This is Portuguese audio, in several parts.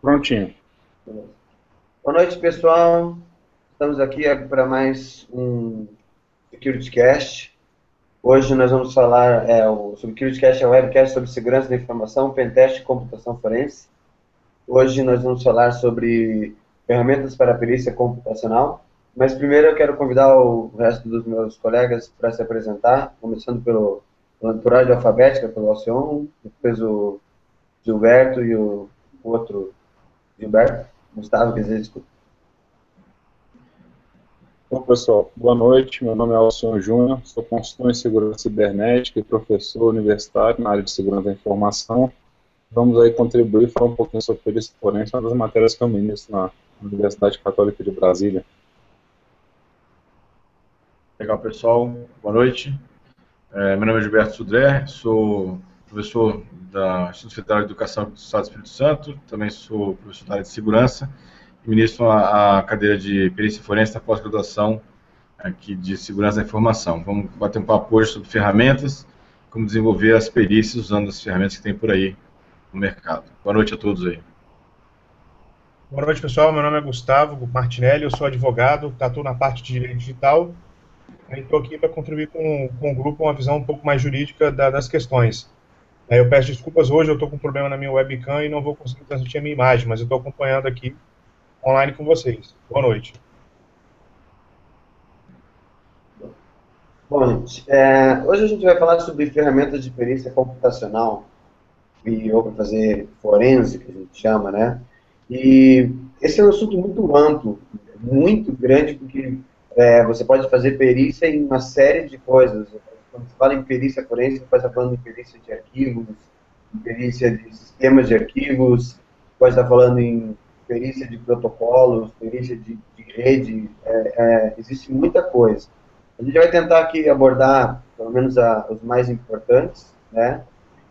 Prontinho. Boa noite, pessoal. Estamos aqui para mais um SecurityCast. Hoje nós vamos falar, é, o SecurityCast é um webcast sobre segurança da informação, pentest e computação forense. Hoje nós vamos falar sobre ferramentas para a perícia computacional. Mas primeiro eu quero convidar o resto dos meus colegas para se apresentar, começando pelo, pela ordem alfabética, pelo Alcion, depois o Gilberto e o outro Gilberto, Gustavo, quer dizer, desculpa. Bom, pessoal, boa noite. Meu nome é Alcion Júnior, sou consultor em segurança cibernética e professor universitário na área de segurança da informação. Vamos aí contribuir e falar um pouquinho sobre forense, uma das matérias que eu ministro na Universidade Católica de Brasília. Legal, pessoal. Boa noite. É, meu nome é Gilberto Sudré, sou professor da Instituto Federal de Educação do Estado do Espírito Santo, também sou professor da área de segurança e ministro a, a cadeira de perícia forense da pós-graduação aqui de segurança da informação. Vamos bater um papo hoje sobre ferramentas, como desenvolver as perícias usando as ferramentas que tem por aí no mercado. Boa noite a todos aí. Boa noite, pessoal. Meu nome é Gustavo Martinelli, eu sou advogado, atuo na parte de direito digital estou aqui para contribuir com, com o grupo uma visão um pouco mais jurídica da, das questões. Eu peço desculpas hoje, eu estou com um problema na minha webcam e não vou conseguir transmitir a minha imagem, mas eu estou acompanhando aqui online com vocês. Boa noite. Bom, gente, é, hoje a gente vai falar sobre ferramentas de perícia computacional, e, ou para fazer forense, que a gente chama, né? E esse é um assunto muito amplo, muito grande, porque é, você pode fazer perícia em uma série de coisas. Quando você fala em perícia forense, você estar falando em perícia de arquivos, perícia de sistemas de arquivos, pode estar falando em perícia de protocolos, perícia de, de rede, é, é, existe muita coisa. A gente vai tentar aqui abordar, pelo menos, a, os mais importantes, né?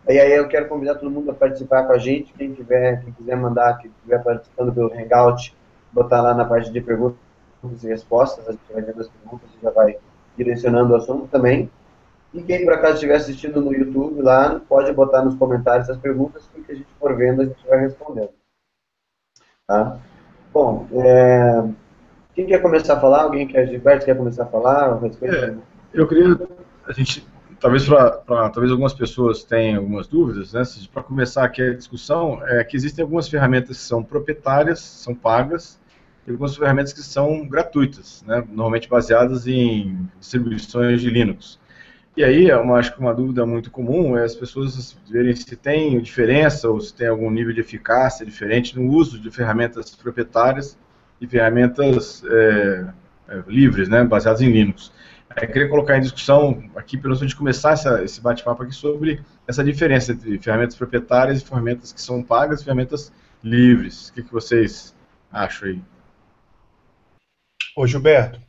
E aí eu quero convidar todo mundo a participar com a gente, quem tiver, quem quiser mandar, quem estiver participando pelo Hangout, botar lá na parte de perguntas e respostas, a gente vai vendo as perguntas e já vai direcionando o assunto também. E quem por acaso estiver assistindo no YouTube lá, pode botar nos comentários as perguntas que a gente for vendo, a gente vai respondendo. Tá? Bom, é... quem quer começar a falar? Alguém quer, Gilberto, quer começar a falar a respeito? É, eu queria, a gente, talvez para talvez algumas pessoas tenham algumas dúvidas, né? Para começar aqui a discussão, é que existem algumas ferramentas que são proprietárias, são pagas, e algumas ferramentas que são gratuitas, né, normalmente baseadas em distribuições de Linux. E aí, eu acho que uma dúvida muito comum é as pessoas verem se tem diferença ou se tem algum nível de eficácia diferente no uso de ferramentas proprietárias e ferramentas é, é, livres, né, baseadas em Linux. Eu queria colocar em discussão aqui, pelo menos de começar essa, esse bate-papo aqui sobre essa diferença entre ferramentas proprietárias e ferramentas que são pagas e ferramentas livres. O que, que vocês acham aí? Ô, Gilberto,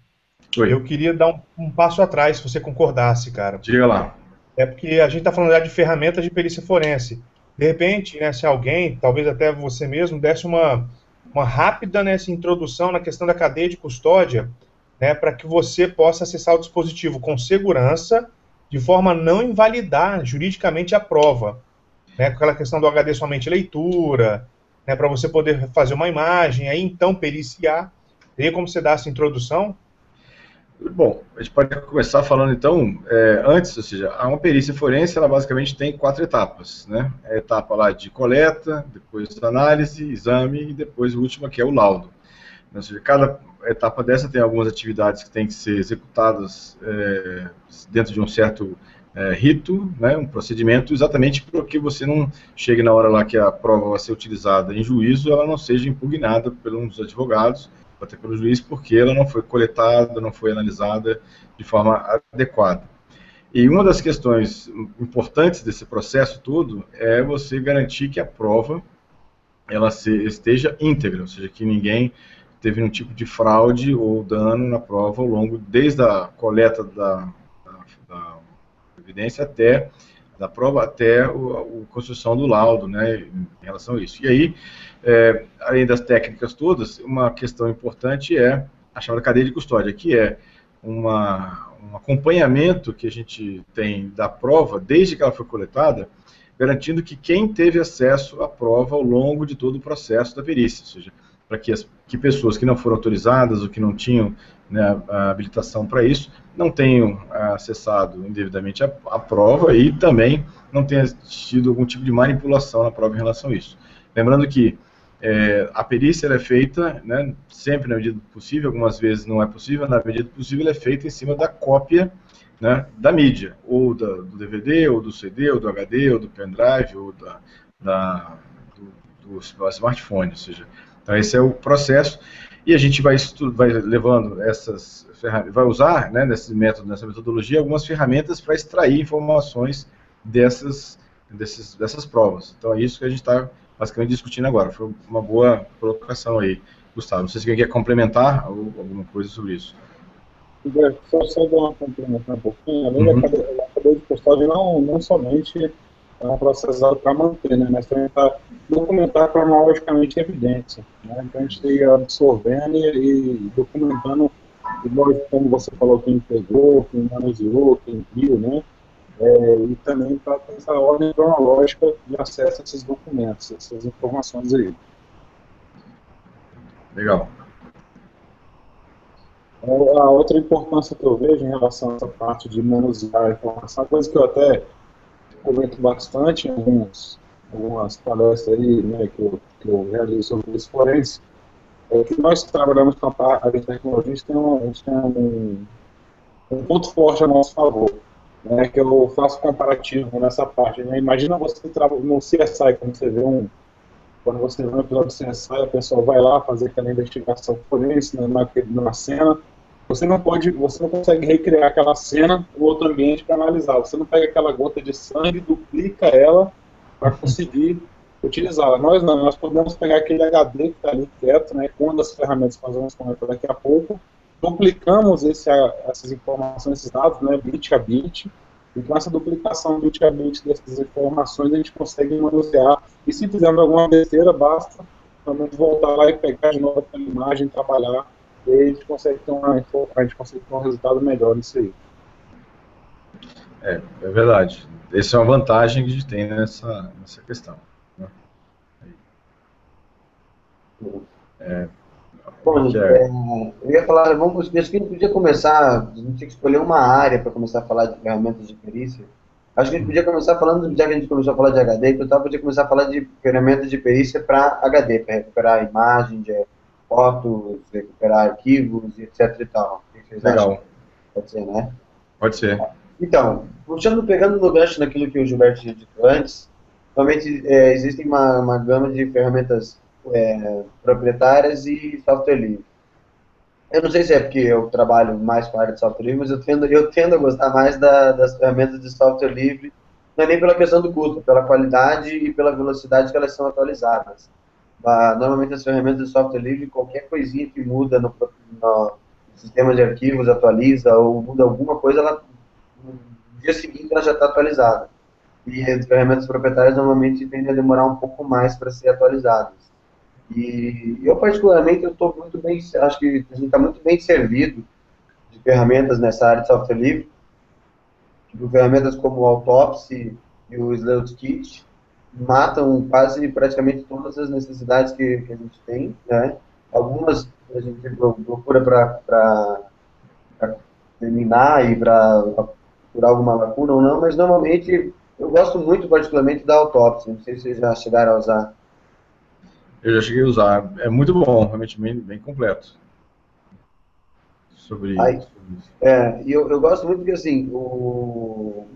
Oi. eu queria dar um, um, passo atrás, se você concordasse, cara. Diga lá. É porque a gente está falando já de ferramentas de perícia forense. De repente, né, se alguém, talvez até você mesmo, desse uma, uma rápida né, introdução na questão da cadeia de custódia, né, para que você possa acessar o dispositivo com segurança, de forma a não invalidar juridicamente a prova. Né, com aquela questão do HD somente leitura, né, para você poder fazer uma imagem, aí então periciar Teria como você dar essa introdução? Bom, a gente pode começar falando então, é, antes, ou seja, uma perícia forense, ela basicamente tem quatro etapas, né? A etapa lá de coleta, depois análise, exame e depois a última que é o laudo. Ou seja, cada etapa dessa tem algumas atividades que têm que ser executadas é, dentro de um certo é, rito, né, um procedimento, exatamente para que você não chegue na hora lá que a prova vai ser utilizada em juízo, ela não seja impugnada pelos advogados até pelo juiz, porque ela não foi coletada, não foi analisada de forma adequada. E uma das questões importantes desse processo todo é você garantir que a prova ela esteja íntegra, ou seja, que ninguém teve nenhum tipo de fraude ou dano na prova ao longo, desde a coleta da, da, da evidência até da prova até a construção do laudo, né, em relação a isso. E aí, é, além das técnicas todas, uma questão importante é a chamada cadeia de custódia, que é uma, um acompanhamento que a gente tem da prova, desde que ela foi coletada, garantindo que quem teve acesso à prova ao longo de todo o processo da perícia, ou seja, para que, que pessoas que não foram autorizadas ou que não tinham né, a habilitação para isso não tenham acessado indevidamente a, a, prova e também não tenha tido algum tipo de manipulação na prova em relação a isso. Lembrando que é, a perícia é feita né, sempre na medida possível, algumas vezes não é possível, na medida possível ela é feita em cima da cópia né, da mídia, ou da, do DVD, ou do CD, ou do HD, ou do pendrive, ou da, da do, do, smartphone, ou seja, então esse é o processo e a gente vai, vai levando essas vai usar né, nesse método, nessa metodologia, algumas ferramentas para extrair informações dessas, desses, dessas provas. Então é isso que a gente está basicamente discutindo agora. Foi uma boa colocação aí, Gustavo. Não sei se você quer complementar alguma coisa sobre isso. Só, só dar uma complementar um pouquinho, além uhum. da cadeia de custódia, não, não somente é um processo para manter, né, mas também para documentar cronologicamente evidência. Né, então a gente tem absorvendo e, e documentando, igual como você falou, quem pegou, quem manuseou, quem viu, né, é, e também para essa ordem cronológica de acesso a esses documentos, essas informações aí. Legal. É, a outra importância que eu vejo em relação a essa parte de manusear a informação, coisa que eu até comento bastante em algumas, algumas palestras aí, né, que eu, que eu realizo sobre isso forense, é que nós trabalhamos com a área de tecnologia, a gente tem, um, a gente tem um, um ponto forte a nosso favor né, que eu faço comparativo nessa parte. Né? Imagina você no CSI, quando você vê um quando você vê um episódio do CSI, a pessoa vai lá fazer aquela investigação forense né, na, na cena, você não pode, você não consegue recriar aquela cena no outro ambiente para analisar. Você não pega aquela gota de sangue, duplica ela para conseguir utilizá-la. Nós não, nós podemos pegar aquele HD que está ali quieto, né, uma das ferramentas que nós vamos comentar daqui a pouco, duplicamos esse, essas informações, esses dados, né, bit a bit, e com essa duplicação bit a bit dessas informações a gente consegue manusear. E se fizermos alguma besteira, basta realmente voltar lá e pegar de novo aquela imagem, trabalhar, e a gente consegue ter, uma, a gente consegue ter um resultado melhor nisso aí. É, é verdade. Essa é uma vantagem que a gente tem nessa, nessa questão. Né? É, Bom, é, eu ia falar, vamos, acho que a gente podia começar, a gente tinha que escolher uma área para começar a falar de ferramentas de perícia. Acho que a gente podia começar falando, já que a gente começou a falar de HD, então tal, podia começar a falar de ferramentas de perícia para HD, para recuperar imagem, de fotos, recuperar arquivos, etc e tal. Legal. Acham? Pode ser, né? Pode ser. Então, puxando, pegando no gancho naquilo que o Gilberto tinha dito antes, realmente é, existe uma, uma gama de ferramentas é, proprietárias e software livre. Eu não sei se é porque eu trabalho mais com a área de software livre, mas eu tendo, eu tendo a gostar mais da, das ferramentas de software livre, não é nem pela questão do custo, pela qualidade e pela velocidade que elas são atualizadas. Normalmente as ferramentas de software livre, qualquer coisinha que muda no, no sistema de arquivos, atualiza ou muda alguma coisa, ela, no dia seguinte ela já está atualizada. E as ferramentas proprietárias normalmente tendem a demorar um pouco mais para ser atualizadas. E eu, particularmente, eu estou muito bem, acho que a gente está muito bem servido de ferramentas nessa área de software livre, tipo, ferramentas como o Autopsy e o Sleuth matam quase praticamente todas as necessidades que, que a gente tem, né? Algumas a gente procura para terminar e para curar alguma lacuna ou não, mas normalmente eu gosto muito particularmente da Autopsy, não sei se vocês já chegaram a usar. Eu já cheguei a usar. É muito bom, realmente bem, bem completo. Sobre, Aí, isso. É, e eu, eu gosto muito que, assim, o,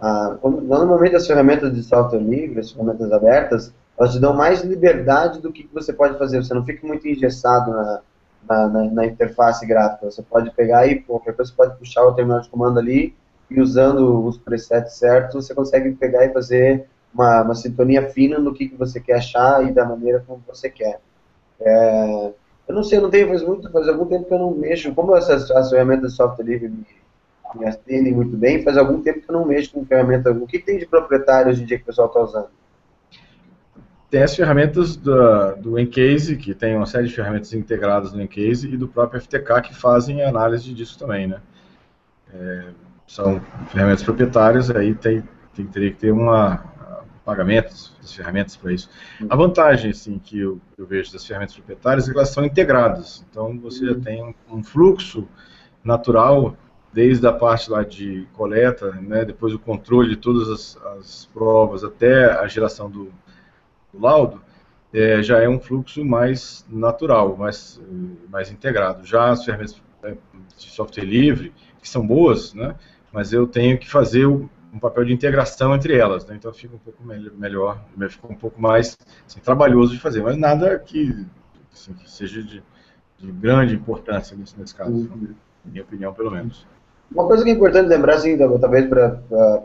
a, normalmente as ferramentas de software livre, as ferramentas abertas, elas te dão mais liberdade do que você pode fazer. Você não fica muito engessado na, na, na, na interface gráfica. Você pode pegar e qualquer coisa, você pode puxar o terminal de comando ali e usando os presets certos, você consegue pegar e fazer uma, uma sintonia fina no que, que você quer achar e da maneira como você quer. É, eu não sei, eu não tenho, faz muito, faz algum tempo que eu não mexo, como essas as ferramentas de software livre me, me atendem muito bem, faz algum tempo que eu não mexo com ferramenta, o que tem de proprietário hoje em dia que o pessoal está usando? Tem as ferramentas do, do Encase, que tem uma série de ferramentas integradas no Encase, e do próprio FTK, que fazem análise disso também, né? É, são ferramentas proprietárias, aí tem, tem, teria que ter uma, pagamentos, das ferramentas para isso. A vantagem assim, que eu, eu, vejo das ferramentas proprietárias é que elas são integradas. Então você já tem um, um fluxo natural desde a parte lá de coleta, né, depois o controle de todas as, as provas até a geração do, do laudo, é, já é um fluxo mais natural, mais, mais integrado. Já as ferramentas é, de software livre, que são boas, né, mas eu tenho que fazer o, um papel de integração entre elas, né, então fica um pouco melhor, fica um pouco mais assim, trabalhoso de fazer, mas nada que, assim, que seja de, de, grande importância nesse, nesse caso, uhum. na minha opinião, pelo menos. Uma coisa que é importante lembrar, assim, talvez para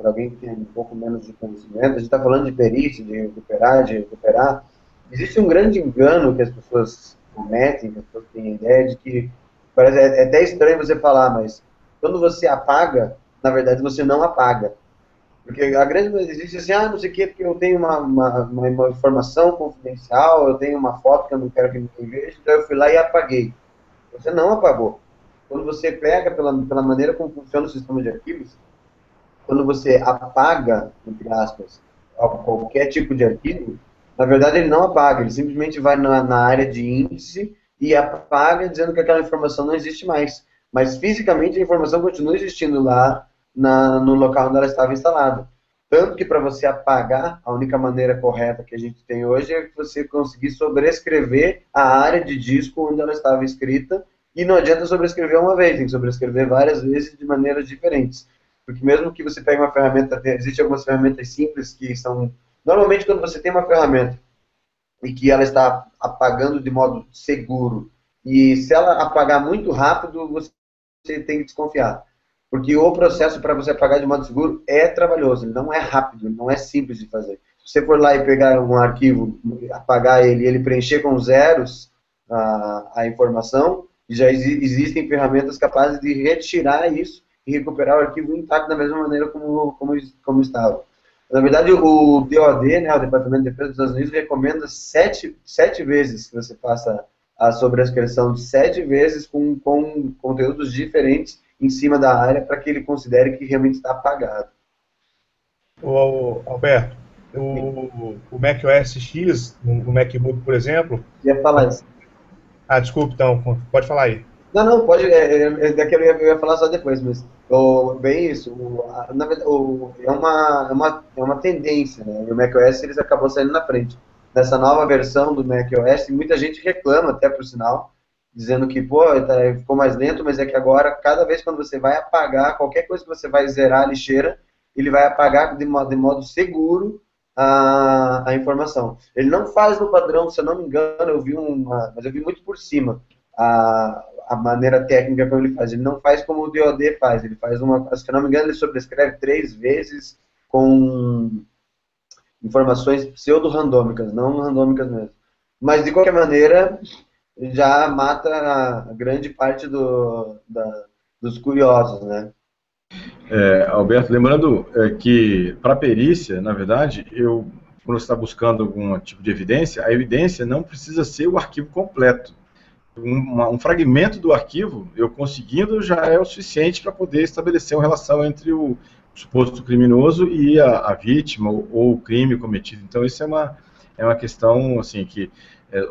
alguém que tem um pouco menos de conhecimento, a gente está falando de perícia, de recuperar, de recuperar. Existe um grande engano que as pessoas cometem, que as pessoas têm a ideia de que, parece, é, é até estranho você falar, mas quando você apaga, na verdade você não apaga. Porque a grande existe assim, ah, não sei o que, porque eu tenho uma, uma, uma, informação confidencial, eu tenho uma foto que eu não quero que ninguém veja, então eu fui lá e apaguei. Você não apagou quando você pega pela, pela maneira como funciona o sistema de arquivos, quando você apaga, entre aspas, qualquer tipo de arquivo, na verdade ele não apaga, ele simplesmente vai na, na área de índice e apaga dizendo que aquela informação não existe mais. Mas fisicamente a informação continua existindo lá na, no local onde ela estava instalada. Tanto que para você apagar, a única maneira correta que a gente tem hoje é você conseguir sobrescrever a área de disco onde ela estava escrita e não adianta sobrescrever uma vez, tem que sobrescrever várias vezes de maneiras diferentes. Porque mesmo que você pegue uma ferramenta, existem algumas ferramentas simples que são... Normalmente quando você tem uma ferramenta e que ela está apagando de modo seguro, e se ela apagar muito rápido, você tem que desconfiar. Porque o processo para você apagar de modo seguro é trabalhoso, não é rápido, não é simples de fazer. Se você for lá e pegar um arquivo, apagar ele ele preencher com zeros a, a informação, já existem ferramentas capazes de retirar isso e recuperar o arquivo intacto da mesma maneira como, como, como estava. Na verdade, o DOD, né, o Departamento de Defesa dos Estados Unidos, recomenda sete, sete vezes que você faça a sobrescrição sete vezes com, com conteúdos diferentes em cima da área para que ele considere que realmente está apagado. O Alberto, o, o Mac OS X, o MacBook, por exemplo, ia falar isso. Ah, desculpa, então, pode falar aí. Não, não, pode, é, é, é daquele eu, ia, falar só depois, mas o, bem isso, o, a, na o, é, uma, é, uma, é uma tendência, né, o macOS eles acabou saindo na frente. Nessa nova versão do macOS, muita gente reclama, até por sinal, dizendo que, pô, tá, ficou mais lento, mas é que agora, cada vez quando você vai apagar, qualquer coisa que você vai zerar a lixeira, ele vai apagar de modo, de modo seguro a, a informação. Ele não faz no padrão, se eu não me engano, eu vi uma, mas eu vi muito por cima a, a maneira técnica como ele faz. Ele não faz como o DOD faz, ele faz uma, se eu não me engano, ele sobrescreve três vezes com informações pseudo-randômicas, não randômicas mesmo. Mas, de qualquer maneira, já mata a grande parte do, da, dos curiosos, né? É, Alberto, lembrando é, que para perícia, na verdade, eu quando você está buscando algum tipo de evidência, a evidência não precisa ser o arquivo completo. Um, um fragmento do arquivo, eu conseguindo, já é o suficiente para poder estabelecer uma relação entre o suposto criminoso e a, a vítima ou, ou, o crime cometido. Então, isso é uma, é uma questão assim que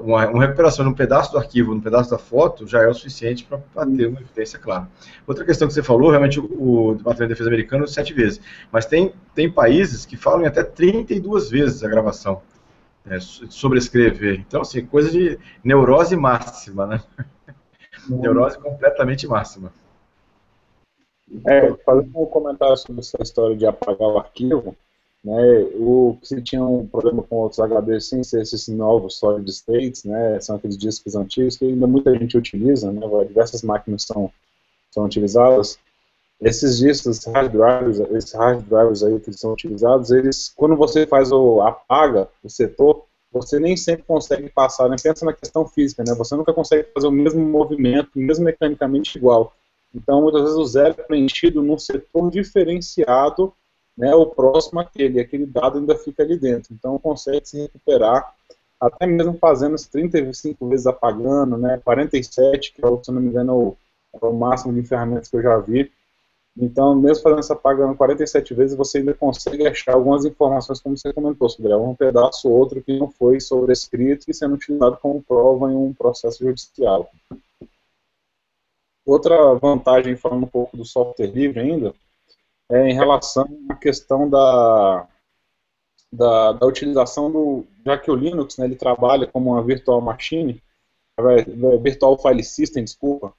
uma, uma, recuperação de um pedaço do arquivo, um pedaço da foto, já é o suficiente para ter uma evidência clara. Outra questão que você falou, realmente o, o Departamento de Defesa americano sete vezes, mas tem, tem países que falam em até 32 vezes a gravação, é, sobrescrever. Então, assim, coisa de neurose máxima, né? Uhum. neurose completamente máxima. É, fazendo um comentário sobre essa história de apagar o arquivo, né, o, se tinha um problema com outros HDs sem ser esses novos solid states, né, são aqueles discos antigos que ainda muita gente utiliza, né, diversas máquinas são, são utilizadas. Esses discos, hard drives, esses hard drives aí que são utilizados, eles, quando você faz o apaga o setor, você nem sempre consegue passar, né, pensa na questão física, né, você nunca consegue fazer o mesmo movimento, mesmo mecanicamente igual. Então, muitas vezes o zero é preenchido num setor diferenciado né, o próximo aquele, aquele dado ainda fica ali dentro. Então consegue se recuperar, até mesmo fazendo as 35 vezes apagando, né, 47, que é, se não me engano é o, máximo de ferramentas que eu já vi. Então, mesmo fazendo essa pagando 47 vezes, você ainda consegue achar algumas informações, como você comentou, sobre um pedaço ou outro que não foi sobrescrito e sendo utilizado como prova em um processo judicial. Outra vantagem, falando um pouco do software livre ainda, é em relação à questão da, da, da utilização do, já que o Linux, né, ele trabalha como uma virtual machine, virtual file system, desculpa,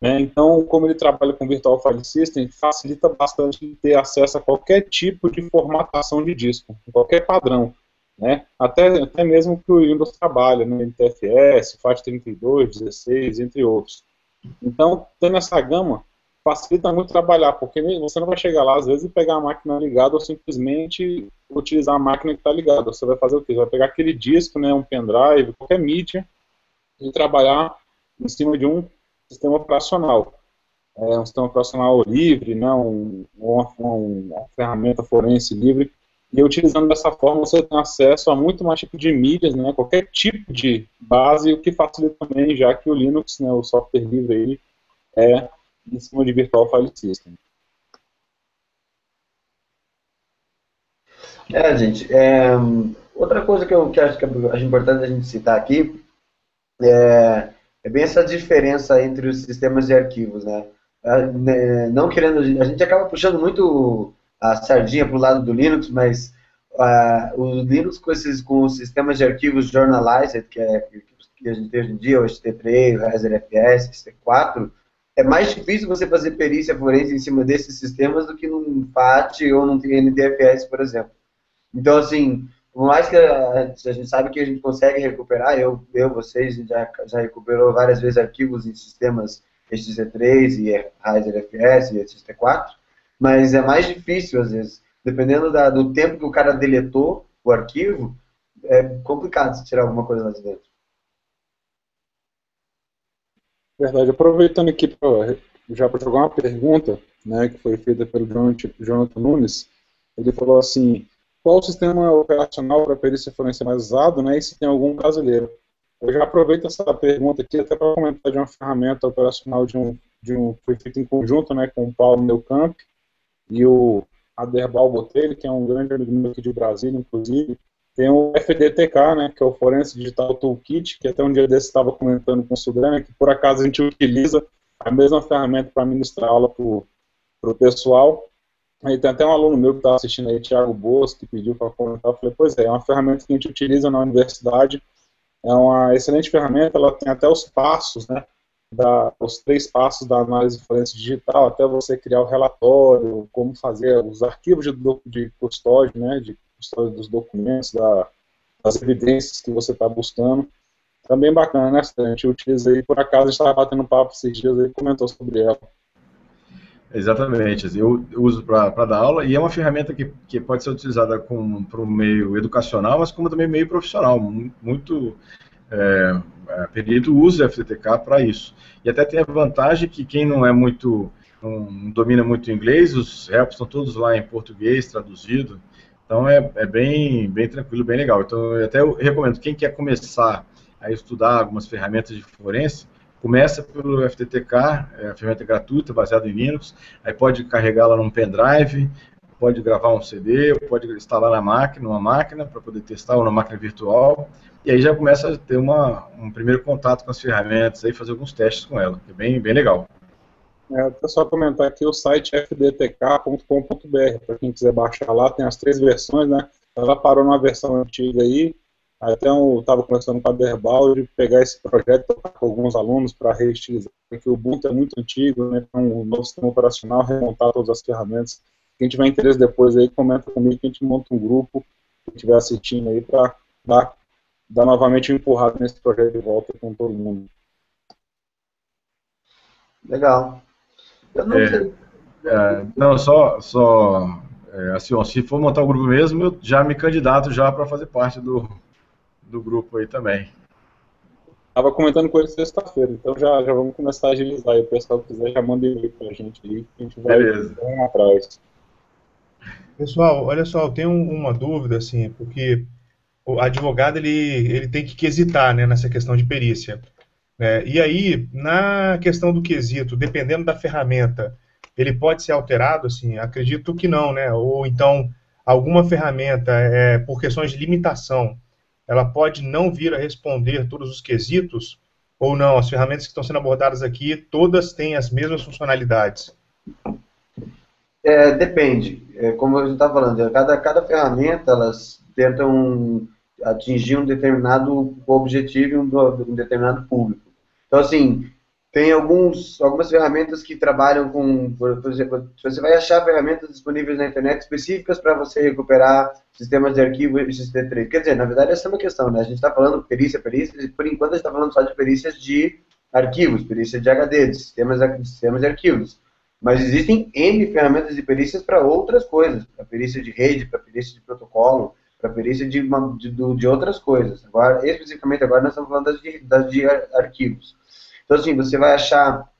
né? Então, como ele trabalha com Virtual File System, facilita bastante ter acesso a qualquer tipo de formatação de disco, qualquer padrão. Né? Até, até mesmo que o Windows trabalha, né? NTFS, FAT32, 16, entre outros. Então, tendo essa gama, facilita muito trabalhar, porque você não vai chegar lá, às vezes, e pegar a máquina ligada ou simplesmente utilizar a máquina que está ligada. Você vai fazer o quê? Você vai pegar aquele disco, né, um pendrive, qualquer mídia, e trabalhar em cima de um sistema operacional. É um sistema operacional livre, né, um, uma, uma, ferramenta forense livre, e utilizando dessa forma você tem acesso a muito mais tipo de mídias, né, qualquer tipo de base, o que facilita também, já que o Linux, né, o software livre, aí, é em cima de Virtual File System. É, gente, é, outra coisa que eu que acho que é importante a gente citar aqui é é bem essa diferença entre os sistemas de arquivos, né? né não querendo, a gente acaba puxando muito a sardinha para o lado do Linux, mas uh, o Linux com esses com os sistemas de arquivos Journalized, que, é, que a gente tem hoje em dia, o HT3, o RazerFS, HT4, é mais difícil você fazer perícia forense em cima desses sistemas do que num FAT ou num NTFS, por exemplo. Então, assim, por mais que a, a, gente sabe que a gente consegue recuperar, eu, eu vocês, já, já recuperou várias vezes arquivos em sistemas XT3 e Riser FS e XT4, mas é mais difícil às vezes. Dependendo da, do tempo que o cara deletou o arquivo, é complicado tirar alguma coisa lá de dentro. Verdade. Aproveitando aqui pra, já para jogar uma pergunta, né, que foi feita pelo Jonathan Nunes, ele falou assim, qual o sistema operacional para perícia forense mais usado, né, e se tem algum brasileiro. Eu já aproveito essa pergunta aqui até para comentar de uma ferramenta operacional de um, de um foi feita em conjunto, né, com o Paulo Neucamp e o Aderbal Botelho, que é um grande amigo meu aqui de Brasília, inclusive. Tem o FDTK, né, que é o Forense Digital Toolkit, que até um dia desse estava comentando com o Sudrena, que por acaso a gente utiliza a mesma ferramenta para ministrar aula para o pessoal. Aí tem até um aluno meu que está assistindo aí, Thiago Boas, que pediu para comentar. Eu falei, pois é, é uma ferramenta que a gente utiliza na universidade. É uma excelente ferramenta, ela tem até os passos, né? Da, os três passos da análise forense digital, até você criar o relatório, como fazer os arquivos de, de custódia, né? De custódia dos documentos, da, das evidências que você está buscando. Também bacana, né? A gente utiliza aí, por acaso, a gente estava batendo papo esses dias aí, comentou sobre ela. Exatamente, eu uso para dar aula e é uma ferramenta que, que pode ser utilizada para o meio educacional, mas como também meio profissional. Muito é, é perito usa FTTK para isso. E até tem a vantagem que quem não é muito, não domina muito inglês, os helps estão todos lá em português, traduzido. Então é, é bem, bem tranquilo, bem legal. Então eu até recomendo, quem quer começar a estudar algumas ferramentas de forense, Começa pelo FTTK, é ferramenta gratuita, baseada em Linux, aí pode carregá-la num pendrive, pode gravar um CD, pode instalar na máquina, numa máquina, para poder testar, ou na máquina virtual, e aí já começa a ter uma, um primeiro contato com as ferramentas, aí fazer alguns testes com ela, que é bem, bem legal. É, só comentar aqui o site fdtk.com.br, para quem quiser baixar lá, tem as três versões, né? Ela parou numa versão antiga aí, até eu estava conversando com a Derbal de pegar esse projeto com alguns alunos para reestilizar, porque o Ubuntu é muito antigo, né, então um novo sistema operacional, remontar todas as ferramentas. Quem tiver interesse depois aí, comenta comigo que a gente monta um grupo, quem estiver assistindo aí, para dar, dar novamente um empurrado nesse projeto de volta com todo mundo. Legal. Eu não é, sei. É, não, só, só é, assim, ó, se for montar o um grupo mesmo, eu já me candidato já para fazer parte do, do grupo aí também. Tava comentando com ele sexta-feira, então já, já vamos começar a agilizar. E o pessoal quiser já manda e-mail pra gente aí, que a gente vai um atrás. Pessoal, olha só, eu tenho uma dúvida, assim, porque o advogado ele, ele tem que quesitar né, nessa questão de perícia. Né? E aí, na questão do quesito, dependendo da ferramenta, ele pode ser alterado? Assim, acredito que não, né? Ou então alguma ferramenta, é, por questões de limitação, ela pode não vir a responder todos os quesitos? Ou não? As ferramentas que estão sendo abordadas aqui, todas têm as mesmas funcionalidades? É, depende. É, como a gente está falando, cada, cada ferramenta, elas tentam atingir um determinado objetivo e um, um determinado público. Então, assim, tem alguns, algumas ferramentas que trabalham com, por exemplo, você vai achar ferramentas disponíveis na internet específicas para você recuperar sistemas de arquivo XT3. Quer dizer, na verdade, essa é uma questão, né? A gente está falando perícia, perícia, e por enquanto a gente está falando só de perícias de arquivos, perícia de HD, de sistemas, de sistemas de arquivos. Mas existem N ferramentas de perícias para outras coisas, para perícia de rede, para perícia de protocolo, para perícia de, de, de, outras coisas. Agora, especificamente agora, nós estamos falando das de, das de arquivos. Então, assim, você vai achar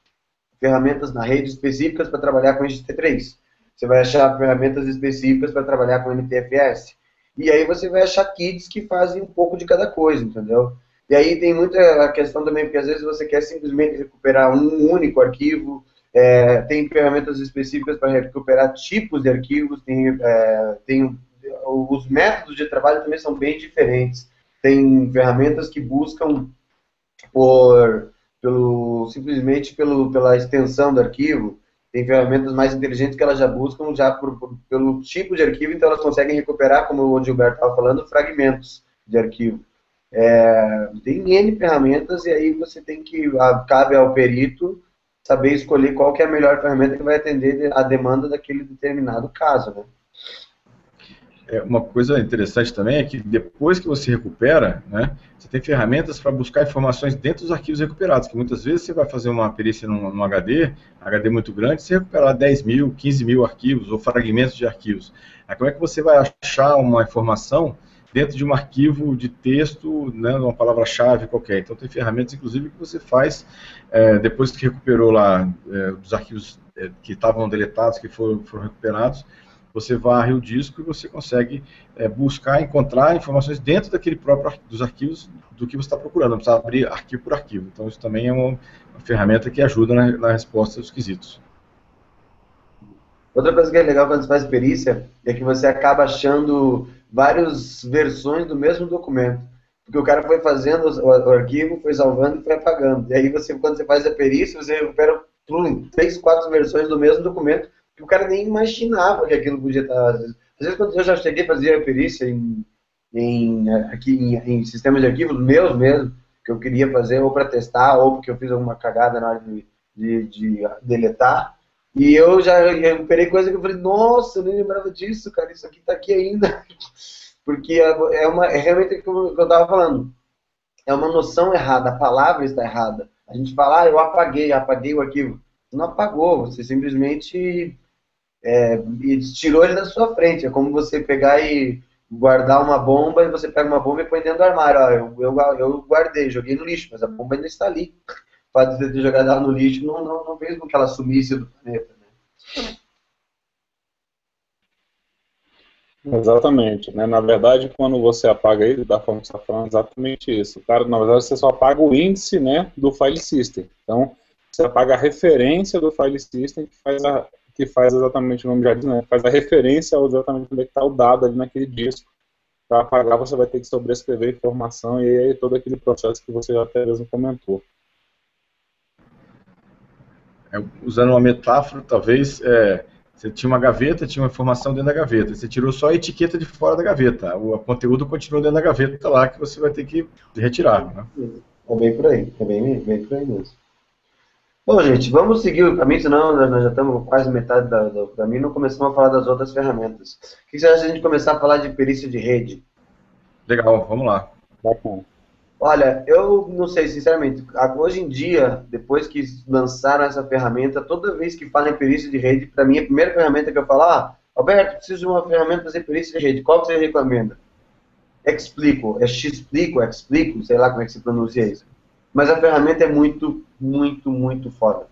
ferramentas na rede específicas para trabalhar com XT3. Você vai achar ferramentas específicas para trabalhar com MTFS. E aí você vai achar kits que fazem um pouco de cada coisa, entendeu? E aí tem muita questão também, porque às vezes você quer simplesmente recuperar um único arquivo, é, tem ferramentas específicas para recuperar tipos de arquivos, tem, é, tem os métodos de trabalho também são bem diferentes. Tem ferramentas que buscam por simplesmente pelo, pela extensão do arquivo. Tem ferramentas mais inteligentes que elas já buscam já por, por, pelo tipo de arquivo, então elas conseguem recuperar, como o Gilberto estava falando, fragmentos de arquivo. É, tem N ferramentas e aí você tem que, cabe ao perito saber escolher qual que é a melhor ferramenta que vai atender a demanda daquele determinado caso, né? É, uma coisa interessante também é que depois que você recupera, né, você tem ferramentas para buscar informações dentro dos arquivos recuperados, que muitas vezes você vai fazer uma perícia num, num HD, HD muito grande, você recuperar 10 mil, 15 mil arquivos ou fragmentos de arquivos. Aí como é que você vai achar uma informação dentro de um arquivo de texto, né, uma palavra-chave qualquer. Então tem ferramentas, inclusive, que você faz é, depois que recuperou lá é, os arquivos é, que estavam deletados, que foram, foram recuperados, você varre o disco e você consegue é, buscar, encontrar informações dentro daquele próprio dos arquivos do que você está procurando, não precisa abrir arquivo por arquivo. Então isso também é uma, uma ferramenta que ajuda na, na, resposta dos quesitos. Outra coisa que é legal quando você faz perícia é que você acaba achando várias versões do mesmo documento. Porque o cara foi fazendo o, o arquivo, foi salvando e foi apagando. E aí você, quando você faz a perícia, você recupera três, quatro versões do mesmo documento que o cara nem imaginava que aquilo podia estar. Às vezes, às vezes quando eu já cheguei a fazer perícia em, em, aqui, em, em, sistemas de arquivos meus mesmo, que eu queria fazer ou para testar, ou porque eu fiz alguma cagada na hora de, de, de deletar, e eu já recuperei coisa que eu falei, nossa, eu nem lembrava disso, cara, isso aqui está aqui ainda. Porque é, é, uma, é realmente o que eu estava falando. É uma noção errada, a palavra está errada. A gente fala, ah, eu apaguei, apaguei o arquivo. Não apagou, você simplesmente é, e tirou ele da sua frente. É como você pegar e guardar uma bomba e você pega uma bomba e põe dentro do armário. Ó, eu, eu, eu guardei, joguei no lixo, mas a bomba ainda está ali. O fato de ter jogado ela no lixo não, não, não fez com que ela sumisse do planeta. Né? Exatamente, né? Na verdade, quando você apaga ele, da forma que você está falando, exatamente isso. Cara, na verdade, você só apaga o índice, né, do file system. Então, você apaga a referência do file system que faz a, que faz exatamente, o nome já diz, né, faz a referência ao exatamente onde é está o dado ali naquele disco. Para apagar, você vai ter que sobrescrever informação e aí todo aquele processo que você já até mesmo comentou. É, usando uma metáfora, talvez, é, você tinha uma gaveta, tinha uma informação dentro da gaveta, você tirou só a etiqueta de fora da gaveta, o conteúdo continua dentro da gaveta lá que você vai ter que retirar. Né? É bem por aí, é bem, bem por aí mesmo. Bom, gente, vamos seguir o caminho, senão nós já estamos quase metade do caminho e não começamos a falar das outras ferramentas. O que você acha de a gente começar a falar de perícia de rede? Legal, vamos lá. Bacana. Olha, eu não sei, sinceramente, hoje em dia, depois que lançaram essa ferramenta, toda vez que falam em perícia de rede, para mim a primeira ferramenta que eu falo, ah, Alberto, preciso de uma ferramenta para fazer perícia de rede, qual que você recomenda? Explico, é Xplico, Explico, sei lá como é que se pronuncia isso. Mas a ferramenta é muito muito, muito foda.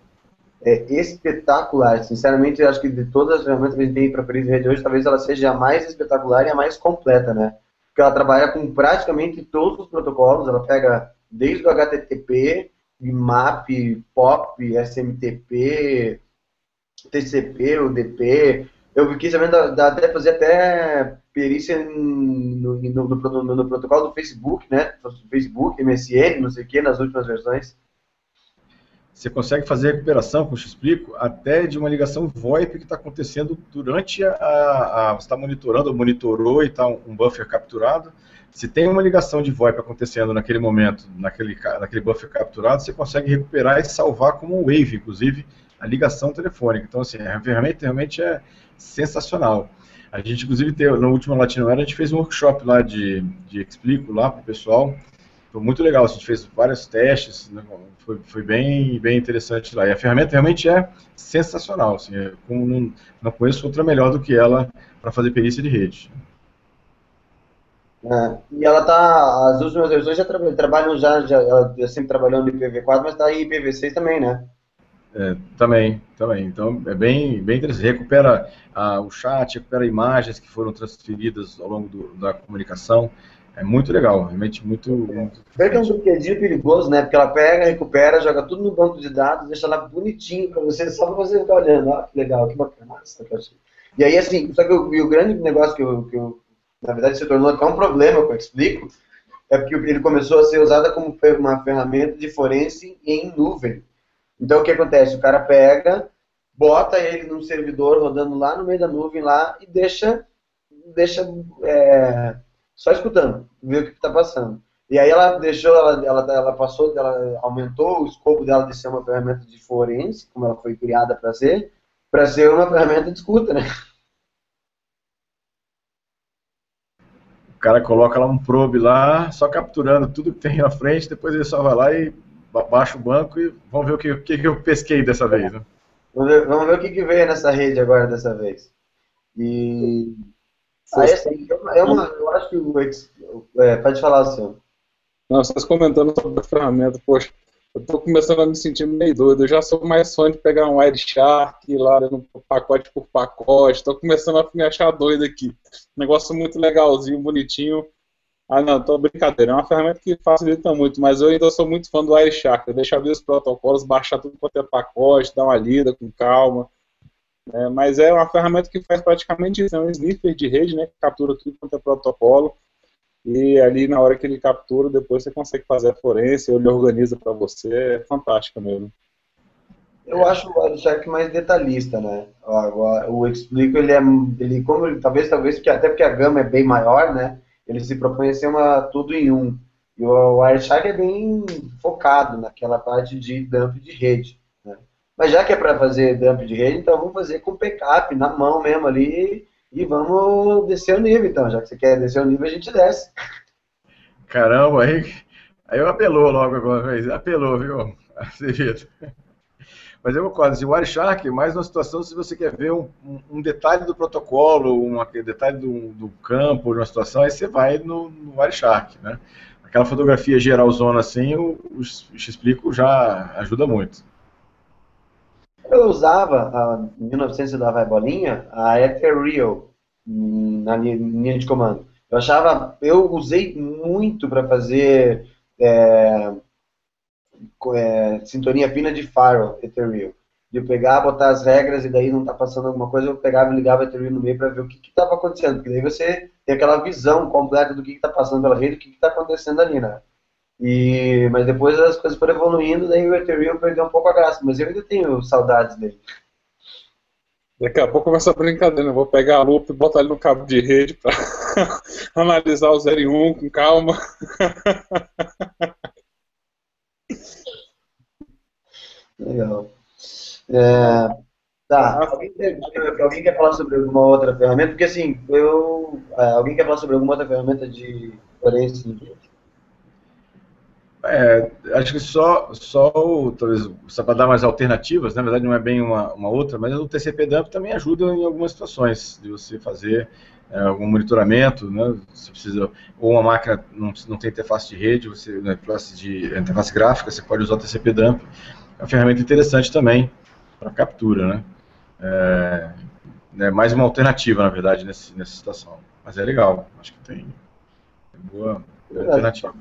É espetacular. Sinceramente, eu acho que de todas as ferramentas que a gente tem para de rede hoje, talvez ela seja a mais espetacular e a mais completa, né? Porque ela trabalha com praticamente todos os protocolos, ela pega desde o HTTP, IMAP, POP, SMTP, TCP, o DP. Eu fiquei sabendo até fazer até perícia no, no, no, no, protocolo do Facebook, né? Facebook, MSN, não sei o que, nas últimas versões. Você consegue fazer recuperação, como eu te explico, até de uma ligação VoIP que está acontecendo durante a, a, Você está monitorando, ou monitorou e está um, um buffer capturado. Se tem uma ligação de VoIP acontecendo naquele momento, naquele, naquele buffer capturado, você consegue recuperar e salvar como um wave, inclusive, a ligação telefônica. Então, assim, a ferramenta realmente é sensacional. A gente, inclusive, teve, no último Latino Era, a gente fez um workshop lá de, de Explico lá para o pessoal. Foi muito legal, a gente fez vários testes, né, foi, foi bem, bem interessante lá. E a ferramenta realmente é sensacional, assim, é, não, não conheço outra melhor do que ela para fazer perícia de rede. É, e ela tá, as últimas versões já tra trabalham já, já, ela sempre trabalhou no IPv4, mas está em IPv6 também, né? É, também, também. Então é bem, bem interessante. Recupera ah, o chat, recupera imagens que foram transferidas ao longo do, da comunicação. É muito legal, realmente muito. muito é é um brinquedinho perigoso, né? Porque ela pega, recupera, joga tudo no banco de dados, deixa lá bonitinho para você, só para você ficar olhando. Ó, que legal, que bacana. Nossa, que e aí, assim, só que o, o grande negócio que eu, que eu, na verdade, se tornou até um problema, que eu explico, é porque ele começou a ser usado como uma ferramenta de forense em nuvem. Então, o que acontece? O cara pega, bota ele num servidor rodando lá no meio da nuvem lá e deixa, deixa é, só escutando, ver o que está passando. E aí ela deixou, ela, ela, ela passou, ela aumentou o escopo dela de ser uma ferramenta de forense, como ela foi criada para ser, para ser uma ferramenta de escuta, né? O cara coloca lá um probe lá, só capturando tudo que tem na frente, depois ele só vai lá e baixa o banco e vamos ver o que, o que eu pesquei dessa vez. Né? Vamos, ver, o que, que veio nessa rede agora dessa vez. E Aí, assim, é uma, eu acho que o. É, pode falar, senhor. Não, vocês comentando sobre a ferramenta, poxa, eu estou começando a me sentir meio doido. Eu já sou mais fã de pegar um Wireshark lá no pacote por pacote. Estou começando a me achar doido aqui. Negócio muito legalzinho, bonitinho. Ah, não, tô brincadeira. É uma ferramenta que facilita muito, mas eu ainda sou muito fã do Wireshark. Eu deixo abrir os protocolos, baixar tudo quanto é pacote, dar uma lida com calma. É, mas é uma ferramenta que faz praticamente isso, é um sniffer de rede, né, que captura tudo quanto é protocolo, e ali na hora que ele captura, depois você consegue fazer a forense, ele organiza para você, é fantástica mesmo. Eu acho o Wireshark mais detalhista, né? Agora, o Explico, ele é, ele, como talvez, talvez, porque, até porque a gama é bem maior, né? Ele se propõe a ser uma, tudo em um. E o Wireshark é bem focado naquela parte de dump de rede. Mas já que é para fazer dump de rede, então vamos fazer com backup, na mão mesmo ali, e vamos descer o nível, então. Já que você quer descer o nível, a gente desce. Caramba, aí, aí eu apelou logo agora, apelou, viu, Acevedo. Mas eu concordo, assim, o Wireshark, mais uma situação se você quer ver um, um detalhe do protocolo, um detalhe do, do, campo, de uma situação, aí você vai no, no Wireshark, né? Aquela fotografia geralzona assim, o, o X-Explico já ajuda muito. Eu usava, em 1900 da vai bolinha, a Ethereal na linha de comando. Eu achava, eu usei muito para fazer é, é, sintonia fina de firewall, Ethereal. De eu pegar, botar as regras e daí não tá passando alguma coisa, eu pegava e ligava a Ethereal no meio para ver o que estava acontecendo. Porque daí você tem aquela visão completa do que está passando pela rede, o que está acontecendo ali, né? E, mas depois as coisas foram evoluindo, daí o Ethereum perdeu um pouco a graça, mas eu ainda tenho saudades dele. Daqui a pouco começa a brincadeira, eu vou pegar a lupa e botar ele no cabo de rede para analisar o 0 e 1 com calma. Legal. É, tá, alguém, alguém, quer falar sobre alguma outra ferramenta? Porque assim, eu. É, alguém quer falar sobre alguma outra ferramenta de forense é, acho que só, só talvez, só para dar mais alternativas, na verdade não é bem uma, uma outra, mas o TCP dump também ajuda em algumas situações de você fazer é, algum monitoramento, né? Você precisa ou uma máquina não, não tem interface de rede, você né, interface de interface gráfica, você pode usar o TCP dump. É uma ferramenta interessante também para captura, né? É, é, mais uma alternativa, na verdade, nesse, nessa situação. Mas é legal, acho que tem, tem boa, boa alternativa.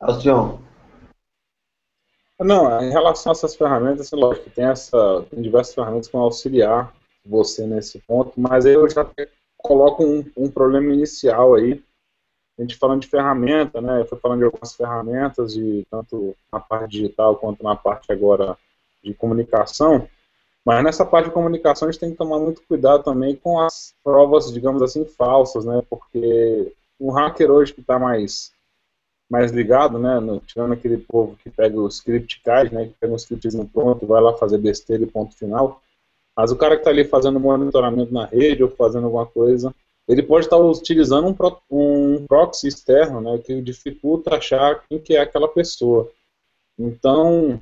Alcion. Não, em relação a essas ferramentas, assim, lógico, tem, essa, tem diversas ferramentas que vão auxiliar você nesse ponto, mas aí eu já coloco um, um problema inicial aí, a gente falando de ferramenta, né, foi falando de algumas ferramentas, de, tanto na parte digital quanto na parte agora de comunicação, mas nessa parte de comunicação a gente tem que tomar muito cuidado também com as provas, digamos assim, falsas, né, porque um hacker hoje que está mais mais ligado, né, no, tirando aquele povo que pega o script card, né, que pega um scriptzinho pronto vai lá fazer besteira e ponto final, mas o cara que está ali fazendo monitoramento na rede ou fazendo alguma coisa, ele pode estar tá utilizando um, pro, um proxy externo, né, que dificulta achar quem que é aquela pessoa. Então,